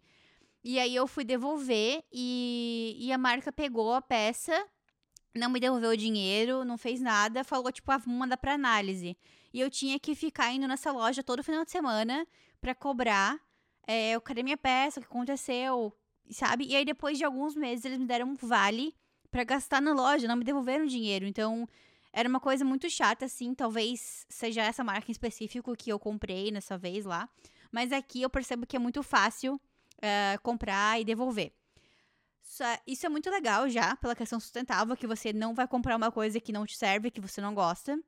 E aí eu fui devolver e, e a marca pegou a peça, não me devolveu o dinheiro, não fez nada, falou, tipo, ah, vamos mandar pra análise. E eu tinha que ficar indo nessa loja todo final de semana para cobrar. É, eu cadê minha peça? O que aconteceu? Sabe? E aí, depois de alguns meses, eles me deram um vale para gastar na loja, não me devolveram dinheiro. Então, era uma coisa muito chata, assim. Talvez seja essa marca em específico que eu comprei nessa vez lá. Mas aqui eu percebo que é muito fácil uh, comprar e devolver. Isso é muito legal já, pela questão sustentável, que você não vai comprar uma coisa que não te serve, que você não gosta.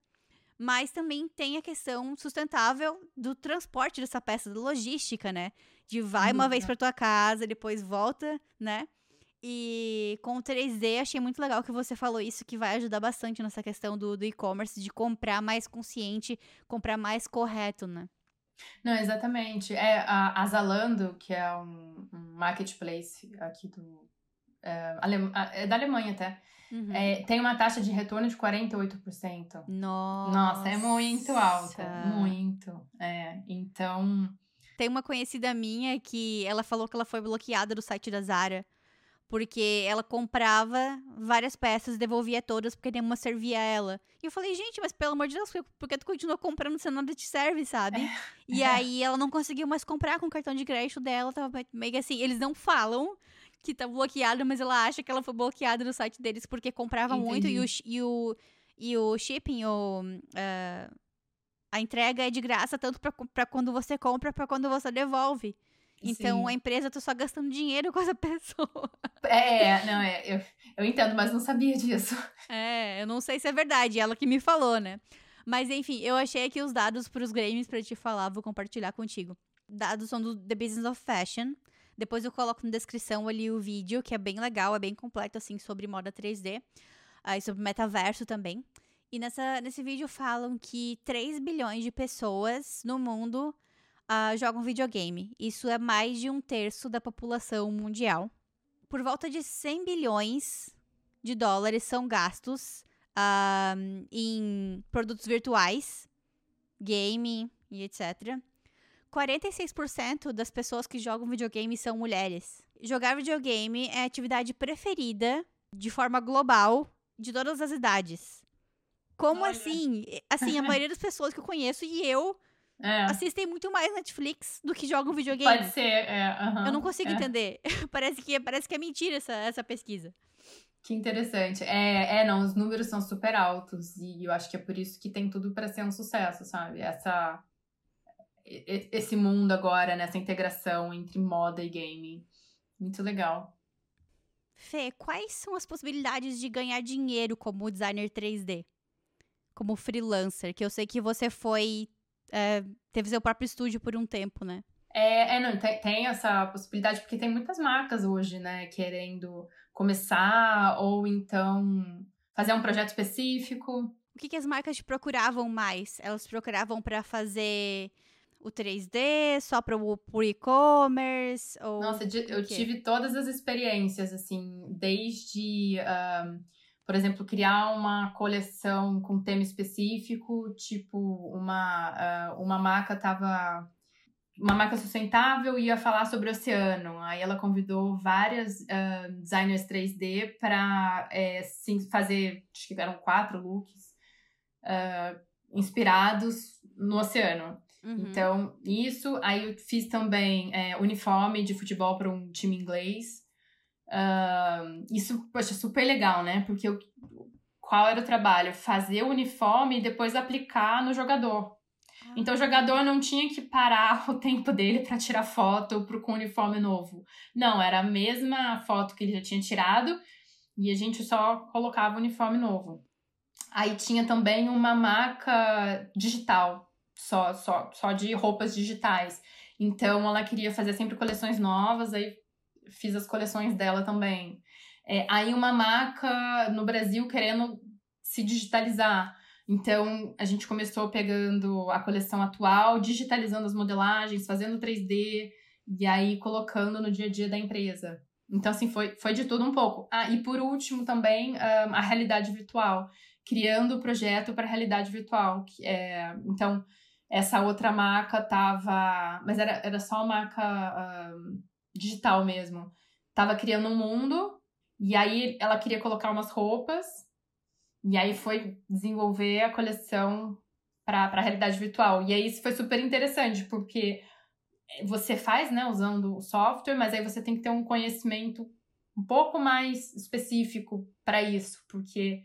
Mas também tem a questão sustentável do transporte dessa peça, da logística, né? De vai uma vez para tua casa, depois volta, né? E com o 3D, achei muito legal que você falou isso, que vai ajudar bastante nessa questão do, do e-commerce, de comprar mais consciente, comprar mais correto, né? Não, exatamente. É a, a Zalando, que é um, um marketplace aqui do. É, é da Alemanha até. Uhum. É, tem uma taxa de retorno de 48%. Nossa. Nossa, é muito alta. Muito. É, então. Tem uma conhecida minha que ela falou que ela foi bloqueada do site da Zara Porque ela comprava várias peças, devolvia todas, porque nenhuma servia a ela. E eu falei, gente, mas pelo amor de Deus, por que tu continua comprando se nada te serve, sabe? É, e é. aí ela não conseguiu mais comprar com o cartão de crédito dela, tava meio que assim, eles não falam que tá bloqueada, mas ela acha que ela foi bloqueada no site deles porque comprava Entendi. muito e o, e o, e o shipping, o, uh, a entrega é de graça tanto para quando você compra, para quando você devolve. Então Sim. a empresa tá só gastando dinheiro com essa <laughs> pessoa. É, não, é, eu, eu entendo, mas não sabia disso. É, eu não sei se é verdade, ela que me falou, né? Mas enfim, eu achei aqui os dados para os Grammys para te falar, vou compartilhar contigo. Dados são do The Business of Fashion. Depois eu coloco na descrição ali o vídeo, que é bem legal, é bem completo, assim, sobre moda 3D. Aí sobre metaverso também. E nessa, nesse vídeo falam que 3 bilhões de pessoas no mundo uh, jogam videogame. Isso é mais de um terço da população mundial. Por volta de 100 bilhões de dólares são gastos uh, em produtos virtuais, game e etc. 46% das pessoas que jogam videogame são mulheres. Jogar videogame é a atividade preferida de forma global de todas as idades. Como Olha. assim? Assim, a maioria das pessoas que eu conheço e eu é. assistem muito mais Netflix do que jogam videogame. Pode ser, é. eu não consigo é. entender. <laughs> parece, que, parece que é mentira essa, essa pesquisa. Que interessante. É, é, não, os números são super altos e eu acho que é por isso que tem tudo para ser um sucesso, sabe? Essa esse mundo agora, nessa integração entre moda e gaming. Muito legal. Fê, quais são as possibilidades de ganhar dinheiro como designer 3D? Como freelancer, que eu sei que você foi é, teve seu próprio estúdio por um tempo, né? É, é não, tem, tem, essa possibilidade, porque tem muitas marcas hoje, né, querendo começar ou então fazer um projeto específico. O que, que as marcas te procuravam mais? Elas procuravam para fazer o 3D, só para o e-commerce? Nossa, eu tive todas as experiências, assim, desde. Um, por exemplo, criar uma coleção com tema específico, tipo uma, uh, uma marca tava uma marca sustentável ia falar sobre o oceano. Aí ela convidou várias uh, designers 3D para é, fazer, acho que eram quatro looks uh, inspirados no oceano. Uhum. Então, isso. Aí eu fiz também é, uniforme de futebol para um time inglês. Uh, isso, poxa, super legal, né? Porque qual era o trabalho? Fazer o uniforme e depois aplicar no jogador. Ah. Então o jogador não tinha que parar <laughs> o tempo dele para tirar foto pro, com o uniforme novo. Não, era a mesma foto que ele já tinha tirado e a gente só colocava o uniforme novo. Aí tinha também uma marca digital, só, só, só de roupas digitais. Então ela queria fazer sempre coleções novas, aí fiz as coleções dela também. É, aí uma marca no Brasil querendo se digitalizar. Então a gente começou pegando a coleção atual, digitalizando as modelagens, fazendo 3D e aí colocando no dia a dia da empresa. Então, assim, foi, foi de tudo um pouco. Ah, e por último também a realidade virtual, criando o projeto para realidade virtual. Que é, então, essa outra marca tava. Mas era, era só uma marca um, digital mesmo. Tava criando um mundo, e aí ela queria colocar umas roupas, e aí foi desenvolver a coleção para a realidade virtual. E aí isso foi super interessante, porque você faz, né, usando o software, mas aí você tem que ter um conhecimento um pouco mais específico para isso, porque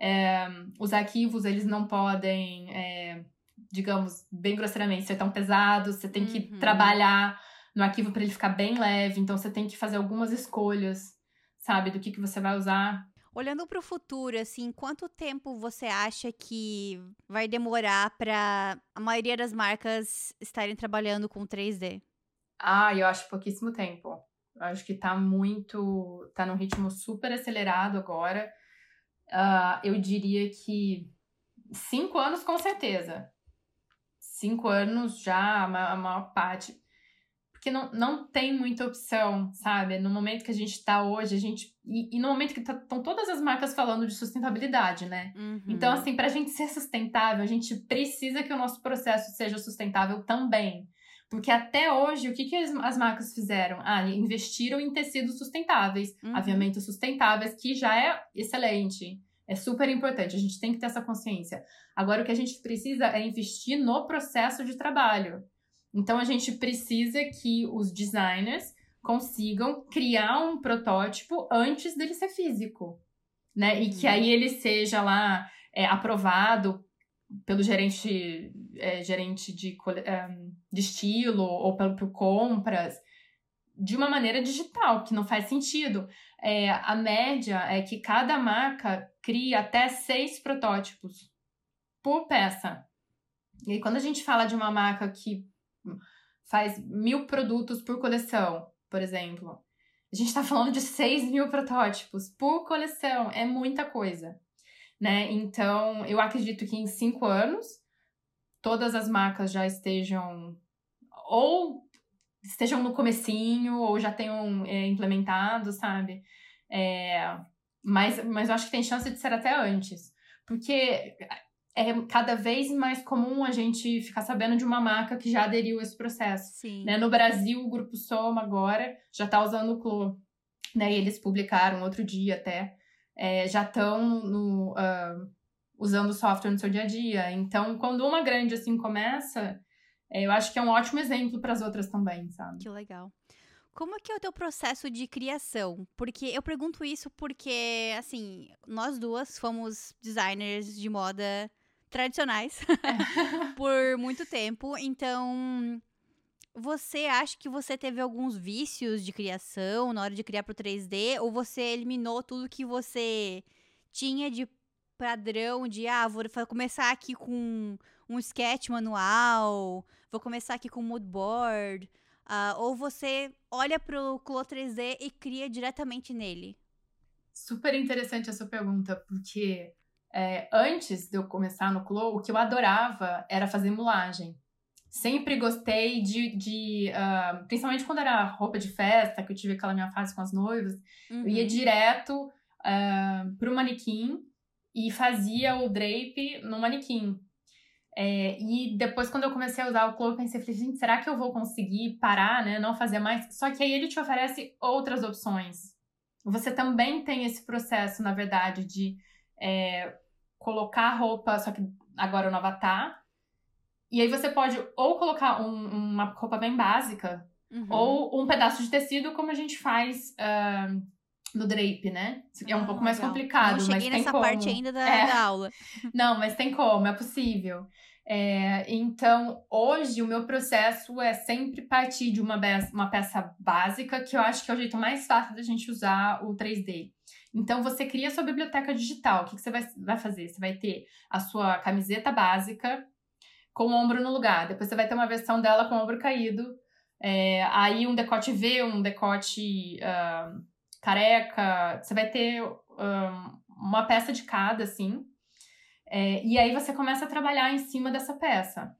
é, os arquivos eles não podem é, digamos, bem grosseiramente, ser tão pesado, você tem que uhum. trabalhar no arquivo para ele ficar bem leve, então você tem que fazer algumas escolhas, sabe, do que, que você vai usar. Olhando para o futuro, assim, quanto tempo você acha que vai demorar para a maioria das marcas estarem trabalhando com 3D? Ah, eu acho pouquíssimo tempo. Eu acho que tá muito. tá num ritmo super acelerado agora. Uh, eu diria que cinco anos com certeza cinco anos já, a maior parte. Porque não, não tem muita opção, sabe? No momento que a gente está hoje, a gente. E, e no momento que estão tá, todas as marcas falando de sustentabilidade, né? Uhum. Então, assim, para a gente ser sustentável, a gente precisa que o nosso processo seja sustentável também. Porque até hoje, o que, que as marcas fizeram? Ah, investiram em tecidos sustentáveis, uhum. aviamentos sustentáveis, que já é excelente. É super importante, a gente tem que ter essa consciência. Agora, o que a gente precisa é investir no processo de trabalho. Então, a gente precisa que os designers consigam criar um protótipo antes dele ser físico, né? E que uhum. aí ele seja lá é, aprovado pelo gerente, é, gerente de, é, de estilo ou pelo, por compras de uma maneira digital, que não faz sentido. É, a média é que cada marca cria até seis protótipos por peça. E aí, quando a gente fala de uma marca que faz mil produtos por coleção, por exemplo, a gente está <laughs> falando de seis mil protótipos por coleção, é muita coisa né? Então, eu acredito que em cinco anos todas as marcas já estejam ou estejam no comecinho ou já tenham é, implementado, sabe? É, mas, mas eu acho que tem chance de ser até antes. Porque é cada vez mais comum a gente ficar sabendo de uma marca que já aderiu a esse processo. Sim. Né? No Brasil, o Grupo Soma agora já está usando o Clo. Né? E eles publicaram outro dia até é, já estão uh, usando o software no seu dia a dia. Então, quando uma grande assim começa, é, eu acho que é um ótimo exemplo para as outras também, sabe? Que legal. Como é que é o teu processo de criação? Porque eu pergunto isso porque, assim, nós duas fomos designers de moda tradicionais <laughs> por muito tempo, então você acha que você teve alguns vícios de criação na hora de criar pro 3D? Ou você eliminou tudo que você tinha de padrão de, ah, vou começar aqui com um sketch manual, vou começar aqui com mood board? Uh, ou você olha pro Clo 3D e cria diretamente nele? Super interessante essa pergunta, porque é, antes de eu começar no Clo, o que eu adorava era fazer mulagem. Sempre gostei de. de uh, principalmente quando era roupa de festa, que eu tive aquela minha fase com as noivas, uhum. eu ia uhum. direto uh, pro manequim e fazia o drape no manequim. É, e depois, quando eu comecei a usar o Clow, eu pensei, falei, gente, será que eu vou conseguir parar, né? Não fazer mais? Só que aí ele te oferece outras opções. Você também tem esse processo, na verdade, de é, colocar a roupa, só que agora no avatar, e aí você pode ou colocar um, uma roupa bem básica, uhum. ou um pedaço de tecido, como a gente faz uh, no drape, né? É um ah, pouco mais legal. complicado, Não mas tem nessa como. parte ainda da, é. da aula. <laughs> Não, mas tem como, é possível. É, então, hoje o meu processo é sempre partir de uma, uma peça básica, que eu acho que é o jeito mais fácil da gente usar o 3D. Então, você cria sua biblioteca digital. O que, que você vai, vai fazer? Você vai ter a sua camiseta básica, com o ombro no lugar. Depois você vai ter uma versão dela com o ombro caído. É, aí um decote V, um decote uh, careca. Você vai ter um, uma peça de cada, assim. É, e aí você começa a trabalhar em cima dessa peça.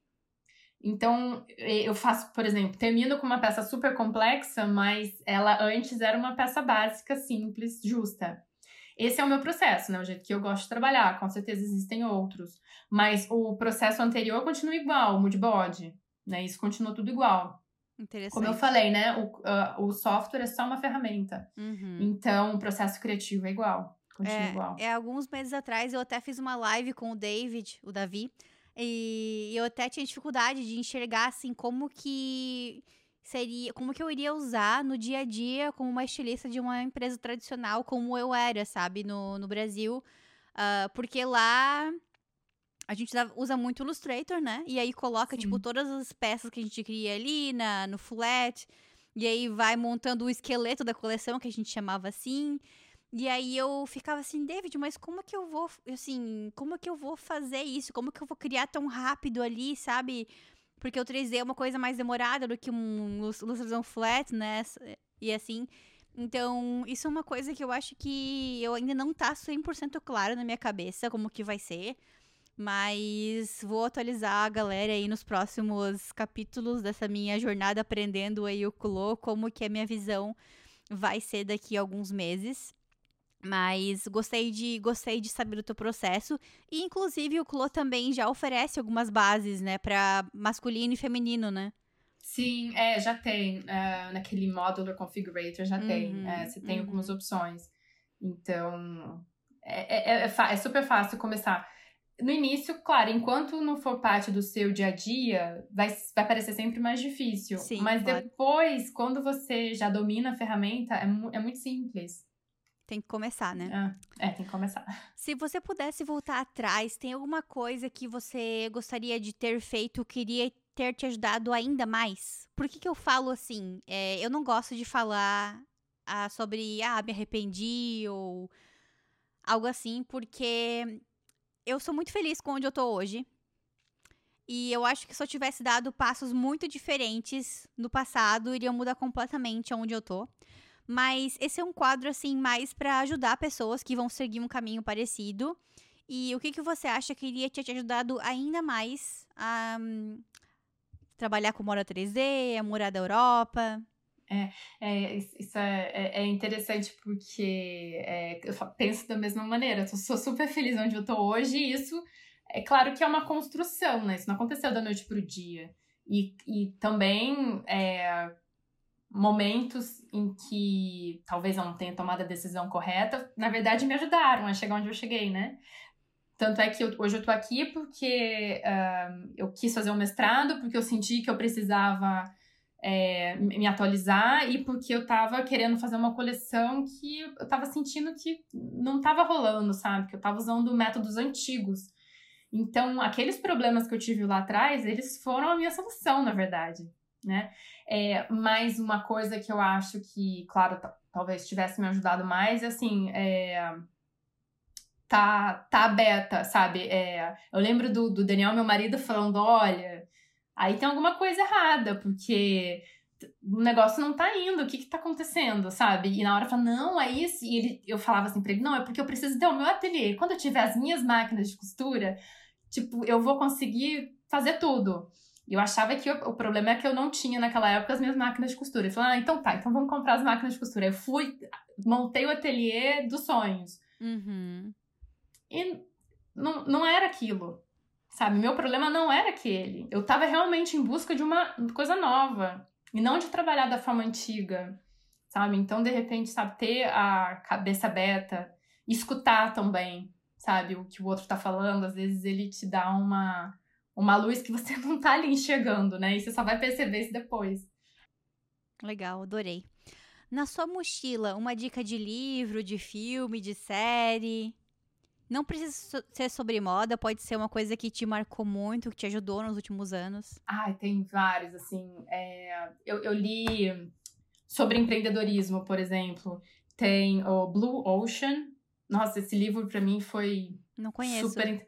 Então, eu faço, por exemplo, termino com uma peça super complexa, mas ela antes era uma peça básica, simples, justa. Esse é o meu processo, né? O jeito que eu gosto de trabalhar. Com certeza existem outros. Mas o processo anterior continua igual, o moodboard. Né? Isso continua tudo igual. Interessante. Como eu falei, né? O, uh, o software é só uma ferramenta. Uhum. Então, o processo criativo é igual. Continua é, igual. É, alguns meses atrás eu até fiz uma live com o David, o Davi. E eu até tinha dificuldade de enxergar, assim, como que seria como que eu iria usar no dia a dia como uma estilista de uma empresa tradicional como eu era, sabe, no, no Brasil. Uh, porque lá a gente usa muito Illustrator, né? E aí coloca, tipo, Sim. tipo, todas as peças que a gente cria ali na, no flat. E aí vai montando o esqueleto da coleção, que a gente chamava assim. E aí eu ficava assim, David, mas como que eu vou, assim, como que eu vou fazer isso? Como que eu vou criar tão rápido ali, sabe? Porque o 3D é uma coisa mais demorada do que um ilustração flat, né? E assim. Então, isso é uma coisa que eu acho que eu ainda não tá 100% claro na minha cabeça como que vai ser. Mas vou atualizar a galera aí nos próximos capítulos dessa minha jornada aprendendo aí o Clo, como que a minha visão vai ser daqui a alguns meses. Mas gostei de gostei de saber o teu processo e inclusive o Clo também já oferece algumas bases, né, para masculino e feminino, né? Sim, é, já tem. Uh, naquele Modular Configurator já uhum, tem. É, você tem uhum. algumas opções. Então, é, é, é, é, super fácil começar. No início, claro, enquanto não for parte do seu dia a dia, vai, vai parecer sempre mais difícil. Sim, Mas claro. depois, quando você já domina a ferramenta, é, é muito simples. Tem que começar, né? Ah, é, tem que começar. Se você pudesse voltar atrás, tem alguma coisa que você gostaria de ter feito, queria ter te ajudado ainda mais? Por que, que eu falo assim? É, eu não gosto de falar ah, sobre, ah, me arrependi ou algo assim, porque eu sou muito feliz com onde eu tô hoje. E eu acho que se eu tivesse dado passos muito diferentes no passado, iria mudar completamente onde eu tô. Mas esse é um quadro, assim, mais para ajudar pessoas que vão seguir um caminho parecido. E o que, que você acha que iria te ajudado ainda mais a um, trabalhar com Mora 3D, a morar da Europa? É, é, isso é, é, é interessante porque é, eu penso da mesma maneira. Eu sou super feliz onde eu tô hoje e isso é claro que é uma construção, né? Isso não aconteceu da noite pro dia. E, e também é, momentos em que talvez eu não tenha tomado a decisão correta, na verdade me ajudaram a chegar onde eu cheguei, né? Tanto é que eu, hoje eu tô aqui porque uh, eu quis fazer um mestrado, porque eu senti que eu precisava é, me atualizar e porque eu tava querendo fazer uma coleção que eu tava sentindo que não tava rolando, sabe? Que eu tava usando métodos antigos. Então, aqueles problemas que eu tive lá atrás, eles foram a minha solução, na verdade, né? É, mais uma coisa que eu acho que, claro, talvez tivesse me ajudado mais, é assim, é, tá, tá aberta, sabe? É, eu lembro do, do Daniel, meu marido, falando: olha, aí tem alguma coisa errada, porque o negócio não tá indo, o que que tá acontecendo, sabe? E na hora fala, não, é isso. E ele, eu falava assim pra ele, não, é porque eu preciso ter o meu ateliê. Quando eu tiver as minhas máquinas de costura, tipo, eu vou conseguir fazer tudo. Eu achava que o, o, problema é que eu não tinha naquela época as minhas máquinas de costura. Ele falou, ah, então tá, então vamos comprar as máquinas de costura. Eu fui, montei o ateliê dos sonhos. Uhum. E não, não era aquilo. Sabe? Meu problema não era aquele. Eu tava realmente em busca de uma coisa nova. E não de trabalhar da forma antiga. Sabe? Então, de repente, sabe, ter a cabeça aberta, escutar também, sabe, o que o outro tá falando, às vezes ele te dá uma uma luz que você <laughs> não tá ali enxergando, né? E você só vai perceber isso depois. Legal, adorei. Na sua mochila, uma dica de livro, de filme, de série? Não precisa ser sobre moda, pode ser uma coisa que te marcou muito, que te ajudou nos últimos anos. Ai, tem vários, assim. É, eu, eu li sobre empreendedorismo, por exemplo. Tem o Blue Ocean. Nossa, esse livro para mim foi Não conheço. super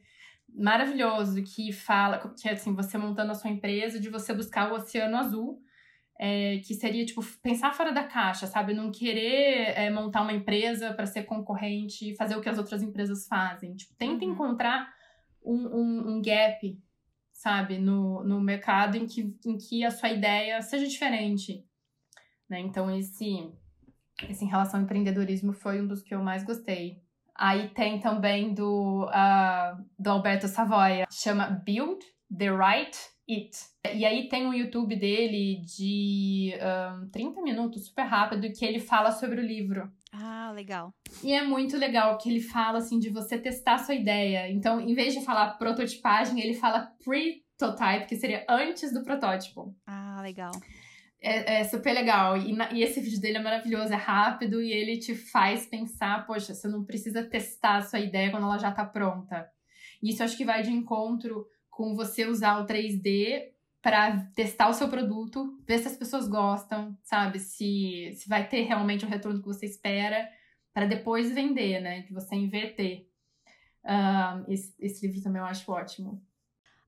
maravilhoso que fala que é assim, você montando a sua empresa, de você buscar o oceano azul. É, que seria, tipo, pensar fora da caixa, sabe? Não querer é, montar uma empresa para ser concorrente e fazer o que as outras empresas fazem. Tipo, tenta uhum. encontrar um, um, um, gap, sabe? No, no mercado em que, em que a sua ideia seja diferente. Né? Então, esse, esse em relação ao empreendedorismo foi um dos que eu mais gostei. Aí tem também do, uh, do Alberto Savoia, chama Build the Right It. E aí tem um YouTube dele de um, 30 minutos, super rápido, que ele fala sobre o livro. Ah, legal. E é muito legal que ele fala assim de você testar sua ideia. Então, em vez de falar prototipagem, ele fala pre-prototype, que seria antes do protótipo. Ah, legal. É, é super legal. E, e, esse vídeo dele é maravilhoso, é rápido e ele te faz pensar, poxa, você não precisa testar a sua ideia quando ela já tá pronta. Isso acho que vai de encontro com você usar o 3D para testar o seu produto, ver se as pessoas gostam, sabe? Se, se vai ter realmente o retorno que você espera, para depois vender, né? Que você inverter. Esse, esse livro também eu acho ótimo.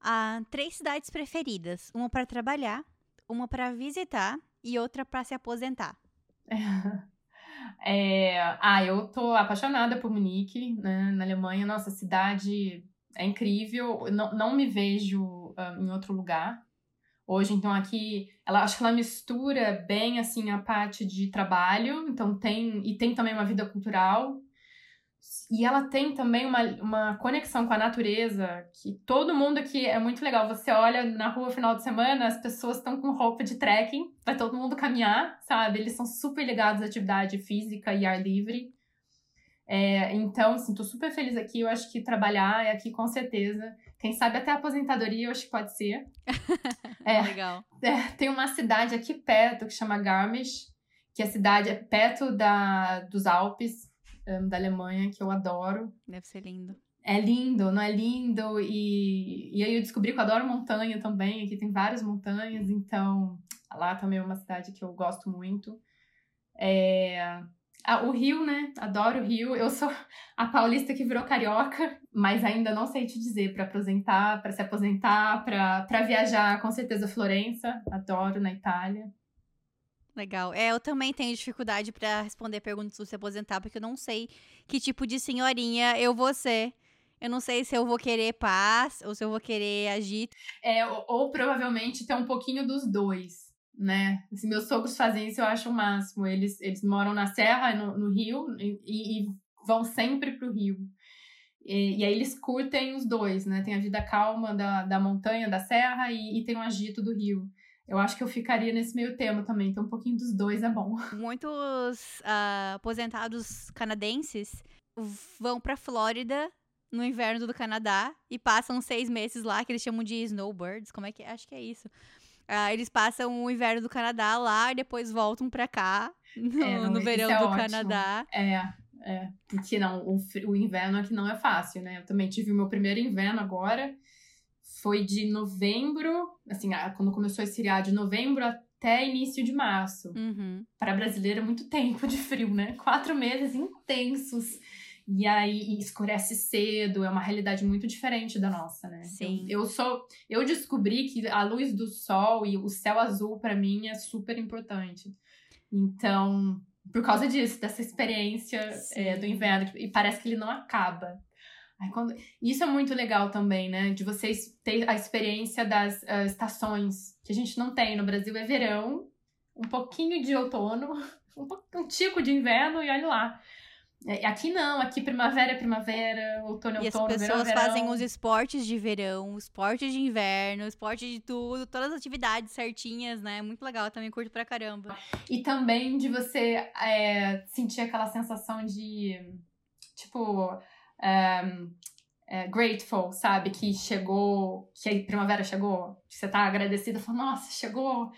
Ah, três cidades preferidas: uma para trabalhar, uma para visitar e outra para se aposentar. <laughs> É, ah, eu tô apaixonada por Munique, né, na Alemanha. Nossa, cidade é incrível. Não, não me vejo uh, em outro lugar. Hoje, então, aqui, ela acho que ela mistura bem assim a parte de trabalho, então tem e tem também uma vida cultural. E ela tem também uma, uma conexão com a natureza que todo mundo aqui é muito legal. Você olha na rua final de semana, as pessoas estão com roupa de trekking, vai todo mundo caminhar, sabe? Eles são super ligados à atividade física e ar livre. É, então, assim, tô super feliz aqui. Eu acho que trabalhar é aqui com certeza. Quem sabe até a aposentadoria, eu acho que pode ser. <laughs> É, Legal. É, tem uma cidade aqui perto que chama Garmisch, que a cidade é perto da, dos Alpes, um, da Alemanha, que eu adoro. Deve ser lindo. É lindo, não é lindo? E, e aí eu descobri que eu adoro montanha também. Aqui tem várias montanhas, então lá também é uma cidade que eu gosto muito. É, ah, o Rio, né? Adoro o Rio. Eu sou a paulista que virou carioca, mas ainda não sei te dizer para aposentar, para se aposentar, para viajar, com certeza Florença. Adoro na Itália. Legal. É, eu também tenho dificuldade para responder perguntas do se aposentar, porque eu não sei que tipo de senhorinha eu vou ser. Eu não sei se eu vou querer paz ou se eu vou querer agir. É, ou, ou provavelmente ter um pouquinho dos dois né? Assim, meus sogros fazem isso, eu acho o máximo. Eles, eles moram na Serra, no, no Rio, e, e, vão sempre pro Rio. E, e, aí eles curtem os dois, né? Tem a vida calma da, da montanha, da serra, e, e tem o agito do rio. Eu acho que eu ficaria nesse meio tema também, então um pouquinho dos dois é bom. <laughs> Muitos uh, aposentados canadenses vão pra Flórida no inverno do Canadá e passam seis meses lá, que eles chamam de snowbirds, como é que é? Acho que é isso. Uh, eles passam o inverno do Canadá lá e depois voltam pra cá <laughs> no, é, não, no verão é do ótimo. Canadá. É, é. Porque não, o, o inverno aqui não é fácil, né? Eu também tive o meu primeiro inverno agora. Foi de novembro, assim, quando começou a esfriar, de novembro até início de março. Uhum. Para brasileira, muito tempo de frio, né? Quatro meses intensos. E aí escurece cedo, é uma realidade muito diferente da nossa, né? Sim. Eu, eu sou, eu descobri que a luz do sol e o céu azul para mim é super importante. Então, por causa disso, dessa experiência é, do inverno, e parece que ele não acaba. Quando... Isso é muito legal também, né? De vocês ter a experiência das uh, estações que a gente não tem. No Brasil é verão, um pouquinho de outono, <laughs> um, um tico de inverno e olha lá. É, aqui não, aqui primavera é primavera, outono é outono, E as pessoas verão, fazem os esportes de verão, esportes de inverno, esporte de tudo, todas as atividades certinhas, né? Muito legal, também curto pra caramba. E também de você é, sentir aquela sensação de, tipo, um, é, grateful, sabe? Que chegou, que a primavera chegou, que você tá agradecida, fala, nossa, chegou.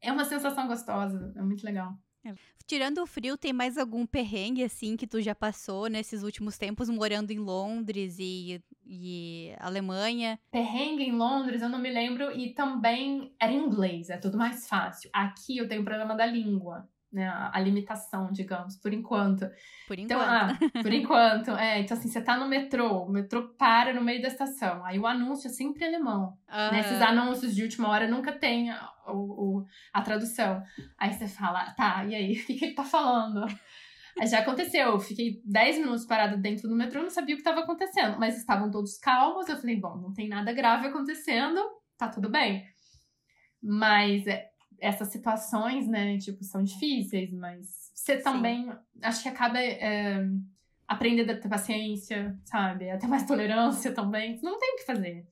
É uma sensação gostosa, é muito legal. É. Tirando o frio, tem mais algum perrengue, assim, que tu já passou nesses últimos tempos, morando em Londres e, e Alemanha? Perrengue em Londres, eu não me lembro, e também era inglês, é tudo mais fácil. Aqui eu tenho problema da língua né, a limitação, digamos, por enquanto. Por enquanto. Então, ah, por <laughs> enquanto, é. Então, assim, você tá no metrô, o metrô para no meio da estação. Aí o anúncio é sempre alemão. Uhum. Né? Esses anúncios de última hora nunca tem a, o, a tradução. Aí você fala, tá, e aí? <laughs> O que, que ele tá falando? Já aconteceu, eu fiquei 10 minutos parada dentro do metrô, não sabia o que estava acontecendo, mas estavam todos calmos. Eu falei, bom, não tem nada grave acontecendo, tá tudo bem. Mas é, essas situações, né, tipo, são difíceis, mas você também, acho que acaba é, aprendendo a ter paciência, sabe? A ter mais tolerância também. Não tem o que fazer.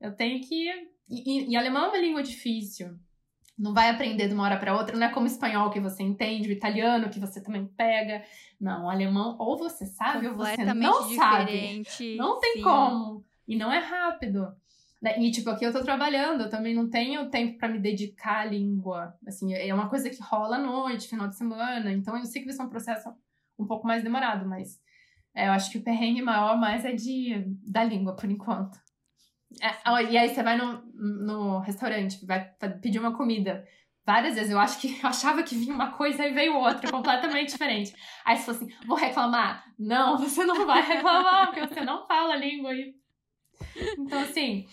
Eu tenho que. E, e, alemão é uma língua difícil. Não vai aprender de uma hora para outra, não é como espanhol que você entende, o italiano que você também pega. Não, o alemão ou você sabe ou você não diferente. sabe. Não tem Sim. como. E não é rápido. Né? E, tipo, aqui eu tô trabalhando, eu também não tenho tempo para me dedicar à língua. Assim, é uma coisa que rola à noite, final de semana. Então, eu sei que vai ser um processo um pouco mais demorado, mas é, eu acho que o perrengue maior mais é de, da língua, por enquanto. É, e aí você vai no, no restaurante, vai pedir uma comida. Várias vezes eu acho que eu achava que vinha uma coisa e veio outra, completamente diferente. Aí você fala assim: vou reclamar? Não, você não vai reclamar, porque você não fala a língua. Então, assim,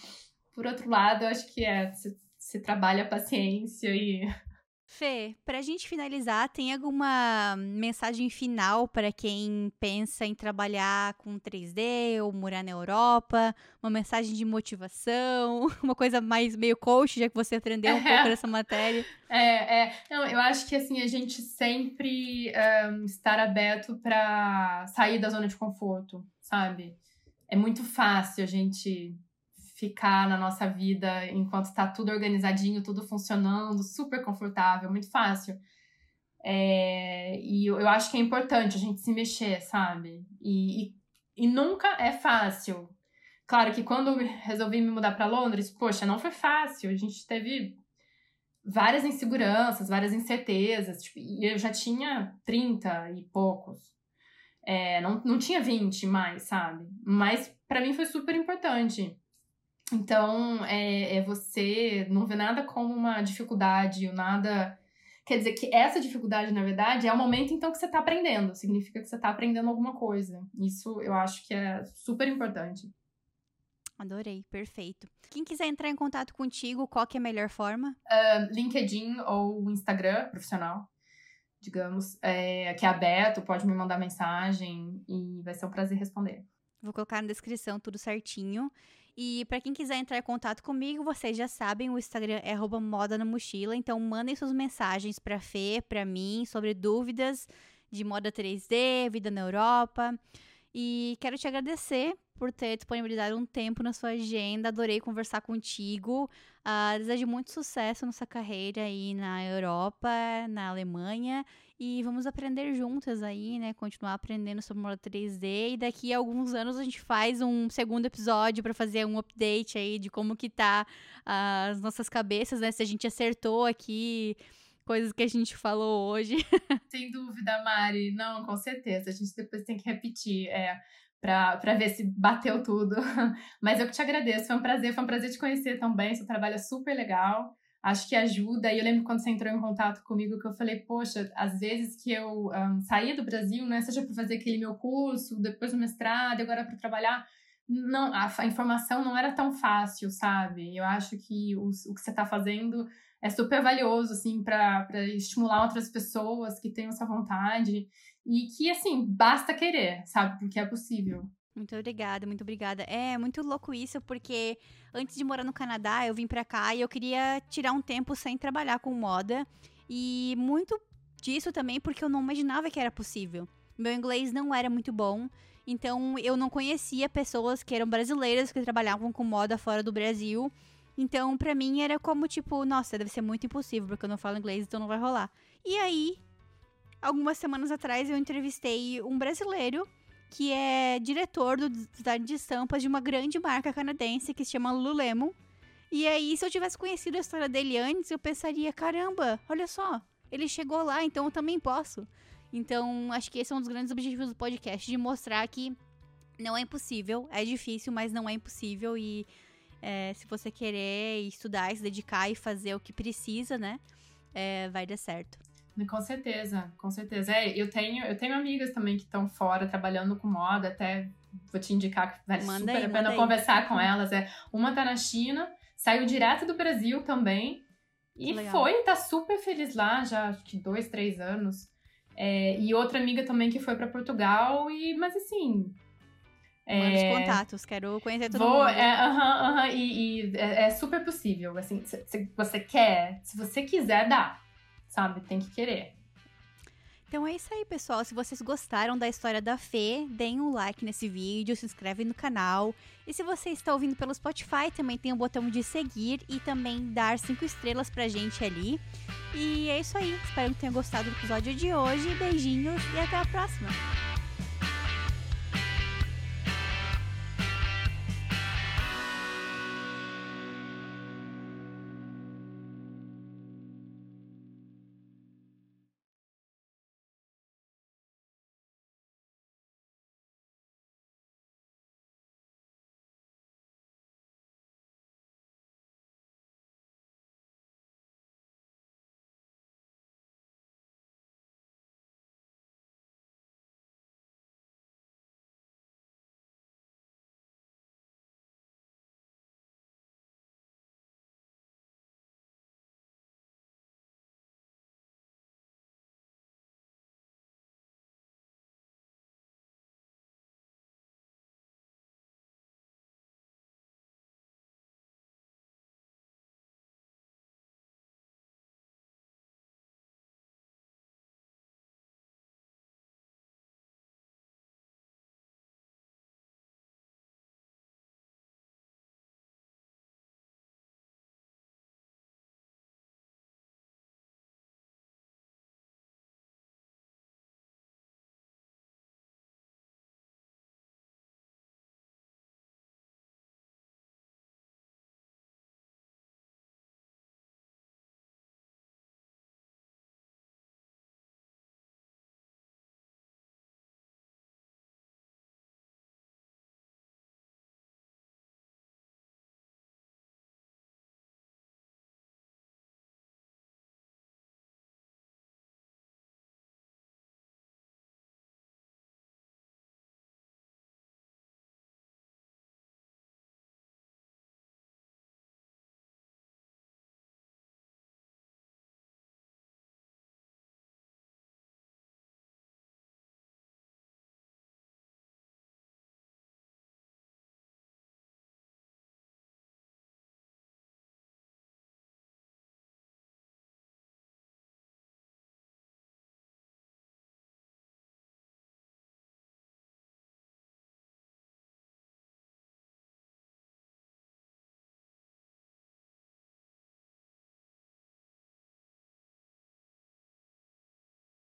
por outro lado, eu acho que é, você, trabalha a paciência e. <laughs> Fê, para a gente finalizar, tem alguma mensagem final para quem pensa em trabalhar com 3D ou morar na Europa? Uma mensagem de motivação? <laughs> Uma coisa mais meio coach, já que você aprendeu um é. pouco dessa matéria? É, é. Não, eu acho que assim, a gente sempre um, estar aberto para sair da zona de conforto, sabe? É muito fácil a gente ficar na nossa vida enquanto está tudo organizadinho, tudo funcionando, super confortável, muito fácil. É, e eu, acho que é importante a gente se mexer, sabe? E, e, e nunca é fácil. Claro que quando resolvi me mudar para Londres, poxa, não foi fácil. A gente teve várias inseguranças, várias incertezas. Tipo, e eu já tinha 30 e poucos. É, não, não tinha 20 mais, sabe? Mas para mim foi super importante. Então, é, é você não vê nada como uma dificuldade, ou nada. Quer dizer que essa dificuldade, na verdade, é o momento então que você está aprendendo. Significa que você está aprendendo alguma coisa. Isso eu acho que é super importante. Adorei, perfeito. Quem quiser entrar em contato contigo, qual que é a melhor forma? Uh, LinkedIn ou Instagram profissional, digamos, é, que é aberto, pode me mandar mensagem e vai ser um prazer responder. Vou colocar na descrição tudo certinho. E para quem quiser entrar em contato comigo, vocês já sabem, o Instagram é moda na mochila, então mandem suas mensagens para Fê, para mim, sobre dúvidas de moda 3D, vida na Europa. E quero te agradecer por ter disponibilizado um tempo na sua agenda. Adorei conversar contigo. Uh, desejo muito sucesso nessa carreira aí na Europa, na Alemanha. E vamos aprender juntas aí, né? Continuar aprendendo sobre moda 3D. E daqui a alguns anos a gente faz um segundo episódio para fazer um update aí de como que tá uh, as nossas cabeças, né? Se a gente acertou aqui coisas que a gente falou hoje. <laughs> Sem dúvida, Mari. Não, com certeza. A gente depois tem que repetir. É, para ver se bateu tudo. <laughs> Mas eu que te agradeço, foi um prazer, foi um prazer te conhecer também. Seu trabalho é super legal, acho que ajuda. E eu lembro quando você entrou em contato comigo que eu falei, poxa, às vezes que eu um, saí do Brasil, né, seja para fazer aquele meu curso, depois do mestrado, agora para trabalhar, não, a, a, informação não era tão fácil, sabe? Eu acho que o, o que você está fazendo é super valioso, assim, para estimular outras pessoas que tenham essa vontade. E que, assim, basta querer, sabe? Porque é possível. Muito obrigada, muito obrigada. É muito louco isso, porque antes de morar no Canadá, eu vim pra cá e eu queria tirar um tempo sem trabalhar com moda. E muito disso também porque eu não imaginava que era possível. Meu inglês não era muito bom, então eu não conhecia pessoas que eram brasileiras que trabalhavam com moda fora do Brasil. Então, pra mim, era como tipo, nossa, deve ser muito impossível, porque eu não falo inglês, então não vai rolar. E aí, algumas semanas atrás, eu entrevistei um brasileiro que é diretor do design de estampas de uma grande marca canadense que se chama Lululemon. E aí, se eu tivesse conhecido a história dele antes, eu pensaria, caramba, olha só, ele chegou lá, então eu também posso. Então, acho que esse é um dos grandes objetivos do podcast, de mostrar que não é impossível, é difícil, mas não é impossível e é, se você querer estudar, se dedicar e fazer o que precisa, né? É, vai dar certo. Com certeza, com certeza. É, eu tenho, eu tenho amigas também que estão fora trabalhando com moda, até vou te indicar que vale manda super aí, a pena conversar aí. com elas. É, uma tá na China, saiu direto do Brasil também. E Legal. foi, tá super feliz lá, já acho que dois, três anos. É, e outra amiga também que foi para Portugal, e mas assim, Manda os é, contatos, quero conhecer todo vou, mundo. É, uh -huh, uh -huh, e, e é, é, super possível, assim, se, se, você quer, se você quiser, dá, sabe? Tem que querer. Então é isso aí, pessoal. Se vocês gostaram da história da Fê, deem um like nesse vídeo, se inscreve no canal. E se você está ouvindo pelo Spotify, também tem o botão de seguir e também dar cinco estrelas pra gente ali. E é isso aí. Espero que tenham gostado do episódio de hoje. Beijinhos e até a próxima.